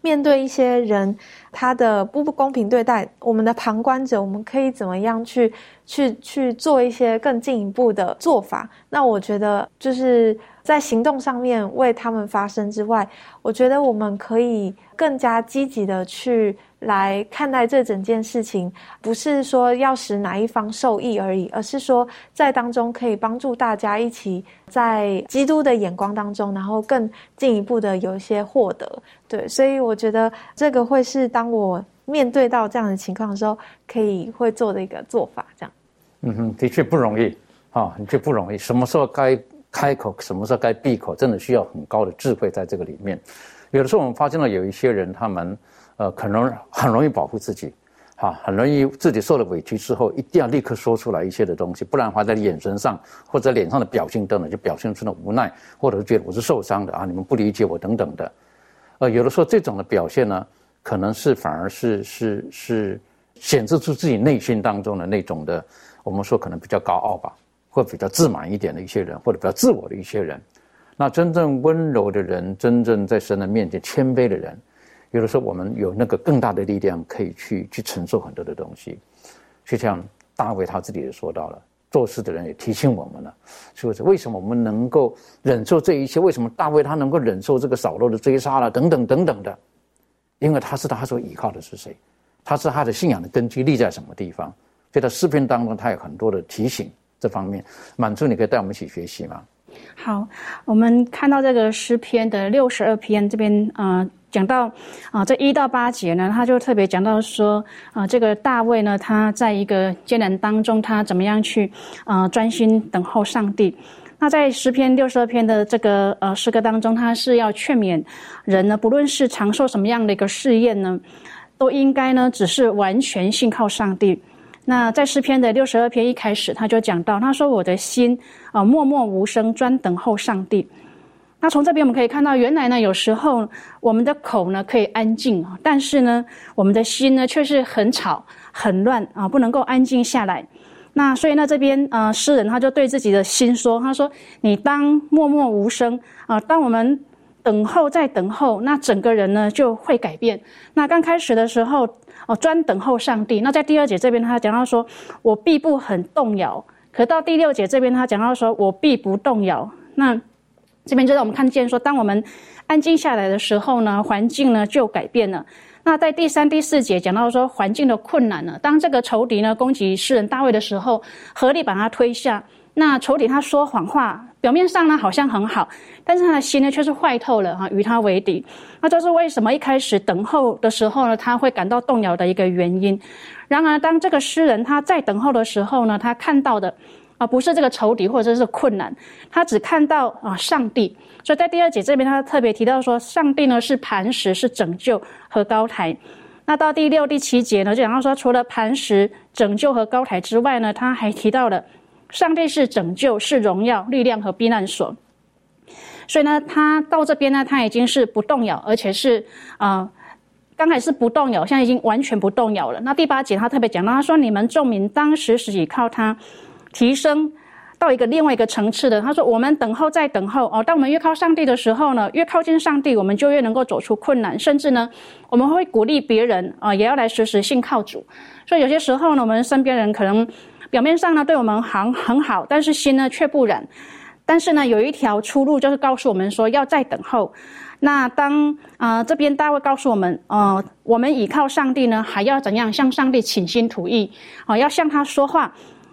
面对一些人，他的不不公平对待，我们的旁观者，我们可以怎么样去去去做一些更进一步的做法？那我觉得就是在行动上面为他们发声之外，我觉得我们可以更加积极的去。来看待这整件事情，不是说要使哪一方受益而已，而是说在当中可以帮助大家一起在基督的眼光当中，然后更进一步的有一些获得。对，所以我觉得这个会是当我面对到这样的情况的时候，可以会做的一个做法。这样，嗯哼，的确不容易啊，的确不容易。什么时候该开口，什么时候该闭口，真的需要很高的智慧在这个里面。有的时候我们发现了有一些人，他们。呃，可能很容易保护自己，哈，很容易自己受了委屈之后，一定要立刻说出来一些的东西，不然的话，在眼神上或者脸上的表情等等，就表现出了无奈，或者是觉得我是受伤的啊，你们不理解我等等的。呃，有的时候这种的表现呢，可能是反而是是是显示出自己内心当中的那种的，我们说可能比较高傲吧，或比较自满一点的一些人，或者比较自我的一些人。那真正温柔的人，真正在神的面前谦卑的人，有的时候我们有那个更大的力量，可以去去承受很多的东西。就像大卫他自己也说到了，做事的人也提醒我们了，是不是？为什么我们能够忍受这一切？为什么大卫他能够忍受这个扫罗的追杀了？等等等等的，因为他知道他所依靠的是谁，他是他的信仰的根基立在什么地方。所以在诗篇当中，他有很多的提醒这方面。满足，你可以带我们一起学习吗？好，我们看到这个诗篇的六十二篇这边啊，讲到啊这一到八节呢，他就特别讲到说啊，这个大卫呢，他在一个艰难当中，他怎么样去啊专心等候上帝。那在诗篇六十二篇的这个呃诗歌当中，他是要劝勉人呢，不论是承受什么样的一个试验呢，都应该呢只是完全信靠上帝。那在诗篇的六十二篇一开始，他就讲到，他说：“我的心啊，默默无声，专等候上帝。”那从这边我们可以看到，原来呢，有时候我们的口呢可以安静啊，但是呢，我们的心呢却是很吵、很乱啊，不能够安静下来。那所以呢，这边啊，诗人他就对自己的心说：“他说，你当默默无声啊，当我们等候在等候，那整个人呢就会改变。那刚开始的时候。”哦，专等候上帝。那在第二节这边，他讲到说：“我必不很动摇。”可到第六节这边，他讲到说：“我必不动摇。”那这边就让我们看见说，当我们安静下来的时候呢，环境呢就改变了。那在第三、第四节讲到说，环境的困难呢，当这个仇敌呢攻击诗人大卫的时候，合力把他推下。那仇敌他说谎话，表面上呢好像很好，但是他的心呢却是坏透了哈，与他为敌。那这是为什么一开始等候的时候呢，他会感到动摇的一个原因。然而，当这个诗人他在等候的时候呢，他看到的啊不是这个仇敌或者是困难，他只看到啊上帝。所以在第二节这边，他特别提到说，上帝呢是磐石，是拯救和高台。那到第六、第七节呢，就讲到说，除了磐石、拯救和高台之外呢，他还提到了。上帝是拯救，是荣耀、力量和避难所。所以呢，他到这边呢，他已经是不动摇，而且是啊，刚开始不动摇，现在已经完全不动摇了。那第八节他特别讲到，他说：“你们众民当时是依靠他提升到一个另外一个层次的。”他说：“我们等候，再等候哦。当我们越靠上帝的时候呢，越靠近上帝，我们就越能够走出困难，甚至呢，我们会鼓励别人啊，也要来时时信靠主。所以有些时候呢，我们身边人可能。”表面上呢对我们很很好，但是心呢却不然。但是呢有一条出路，就是告诉我们说要再等候。那当啊这边大卫告诉我们，呃，我们倚靠上帝呢，还要怎样向上帝倾心吐意？啊，要向他说话。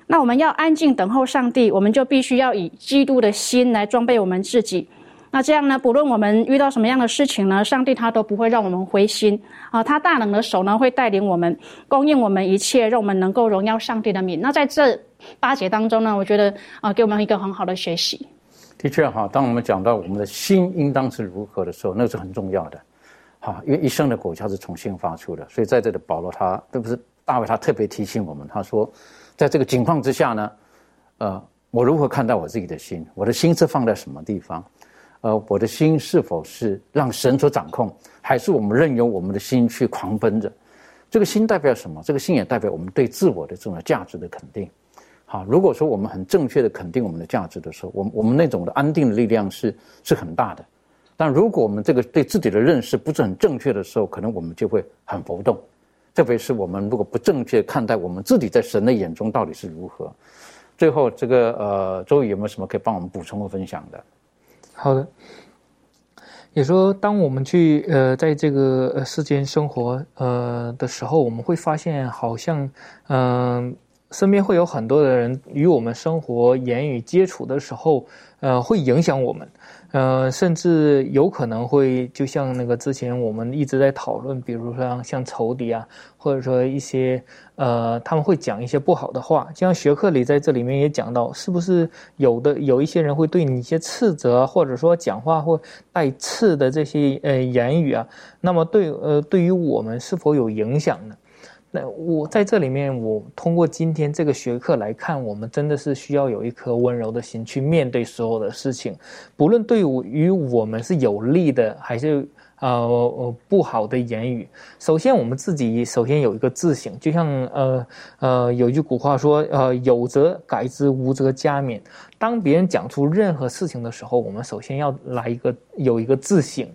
那我们要安静等候上帝，我们就必须要以基督的心来装备我们自己。那这样呢？不论我们遇到什么样的事情呢，上帝他都不会让我们灰心啊！他大能的手呢，会带领我们，供应我们一切，让我们能够荣耀上帝的名。那在这八节当中呢，我觉得啊，给我们一个很好的学习。的确哈，当我们讲到我们的心应当是如何的时候，那是很重要的。哈，因为一生的果效是从心发出的，所以在这里保罗他，这不是大卫他特别提醒我们，他说，在这个情况之下呢，呃，我如何看待我自己的心？我的心是放在什么地方？呃，我的心是否是让神所掌控，还是我们任由我们的心去狂奔着？这个心代表什么？这个心也代表我们对自我的这种价值的肯定。好，如果说我们很正确的肯定我们的价值的时候，我们我们那种的安定的力量是是很大的。但如果我们这个对自己的认识不是很正确的时候，可能我们就会很浮动。特别是我们如果不正确看待我们自己在神的眼中到底是如何。最后，这个呃，周宇有没有什么可以帮我们补充和分享的？好的，也说，当我们去呃，在这个世间生活呃的时候，我们会发现，好像嗯，身边会有很多的人与我们生活、言语接触的时候，呃，会影响我们。呃，甚至有可能会，就像那个之前我们一直在讨论，比如说像仇敌啊，或者说一些呃，他们会讲一些不好的话。就像学课里在这里面也讲到，是不是有的有一些人会对你一些斥责，或者说讲话或带刺的这些呃言语啊？那么对呃，对于我们是否有影响呢？那我在这里面，我通过今天这个学科来看，我们真的是需要有一颗温柔的心去面对所有的事情，不论对于我们是有利的还是。呃，不好的言语。首先，我们自己首先有一个自省，就像呃呃，有一句古话说，呃，有则改之，无则加勉。当别人讲出任何事情的时候，我们首先要来一个有一个自省，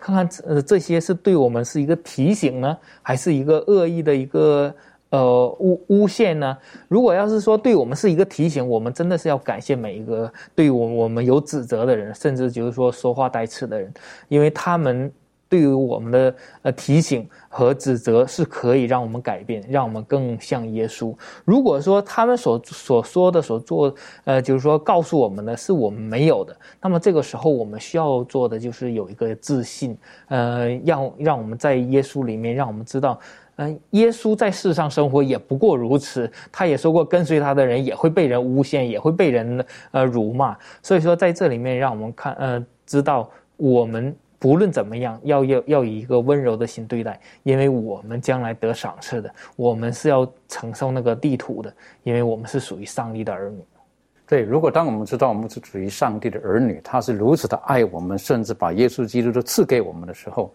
看看呃这些是对我们是一个提醒呢，还是一个恶意的一个呃诬诬陷呢？如果要是说对我们是一个提醒，我们真的是要感谢每一个对我我们有指责的人，甚至就是说说话带刺的人，因为他们。对于我们的呃提醒和指责是可以让我们改变，让我们更像耶稣。如果说他们所所说的、所做，呃，就是说告诉我们的是我们没有的，那么这个时候我们需要做的就是有一个自信，呃，让让我们在耶稣里面，让我们知道，嗯，耶稣在世上生活也不过如此。他也说过，跟随他的人也会被人诬陷，也会被人呃辱骂。所以说，在这里面，让我们看，呃，知道我们。不论怎么样，要要要以一个温柔的心对待，因为我们将来得赏赐的，我们是要承受那个地土的，因为我们是属于上帝的儿女。对，如果当我们知道我们是属于上帝的儿女，他是如此的爱我们，甚至把耶稣基督都赐给我们的时候，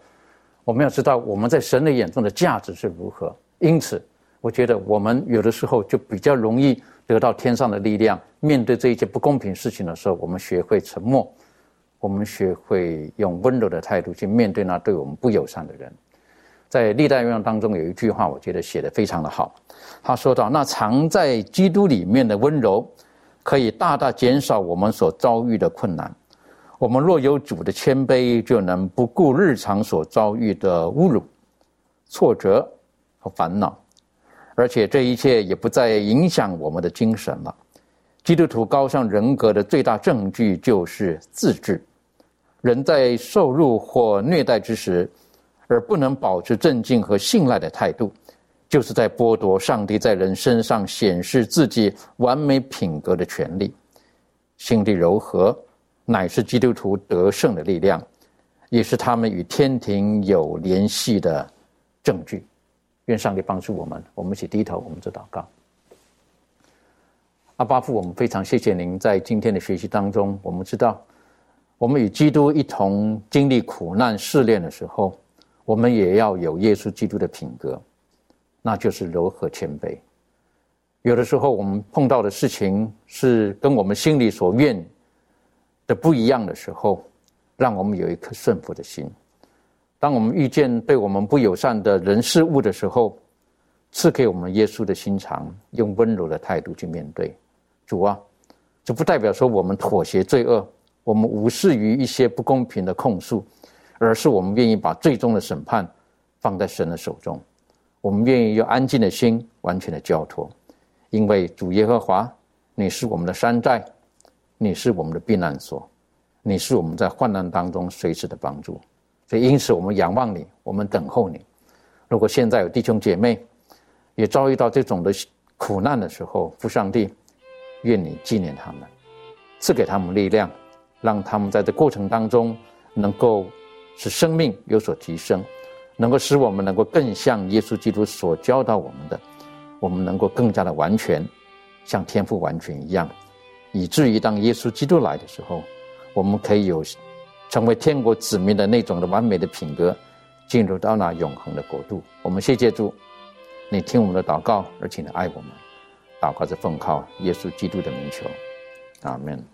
我们要知道我们在神的眼中的价值是如何。因此，我觉得我们有的时候就比较容易得到天上的力量。面对这一切不公平事情的时候，我们学会沉默。我们学会用温柔的态度去面对那对我们不友善的人。在历代愿望当中有一句话，我觉得写的非常的好。他说到：“那藏在基督里面的温柔，可以大大减少我们所遭遇的困难。我们若有主的谦卑，就能不顾日常所遭遇的侮辱、挫折和烦恼，而且这一切也不再影响我们的精神了。基督徒高尚人格的最大证据就是自制。”人在受辱或虐待之时，而不能保持镇静和信赖的态度，就是在剥夺上帝在人身上显示自己完美品格的权利。心地柔和，乃是基督徒得胜的力量，也是他们与天庭有联系的证据。愿上帝帮助我们，我们一起低头，我们做祷告。阿巴父，我们非常谢谢您在今天的学习当中，我们知道。我们与基督一同经历苦难试炼的时候，我们也要有耶稣基督的品格，那就是柔和谦卑。有的时候，我们碰到的事情是跟我们心里所愿的不一样的时候，让我们有一颗顺服的心。当我们遇见对我们不友善的人事物的时候，赐给我们耶稣的心肠，用温柔的态度去面对。主啊，这不代表说我们妥协罪恶。我们无视于一些不公平的控诉，而是我们愿意把最终的审判放在神的手中。我们愿意用安静的心完全的交托，因为主耶和华，你是我们的山寨，你是我们的避难所，你是我们在患难当中随时的帮助。所以，因此我们仰望你，我们等候你。如果现在有弟兄姐妹也遭遇到这种的苦难的时候，父上帝，愿你纪念他们，赐给他们力量。让他们在这过程当中，能够使生命有所提升，能够使我们能够更像耶稣基督所教导我们的，我们能够更加的完全，像天赋完全一样，以至于当耶稣基督来的时候，我们可以有成为天国子民的那种的完美的品格，进入到那永恒的国度。我们谢谢主，你听我们的祷告，而且你爱我们，祷告是奉靠耶稣基督的名求，阿门。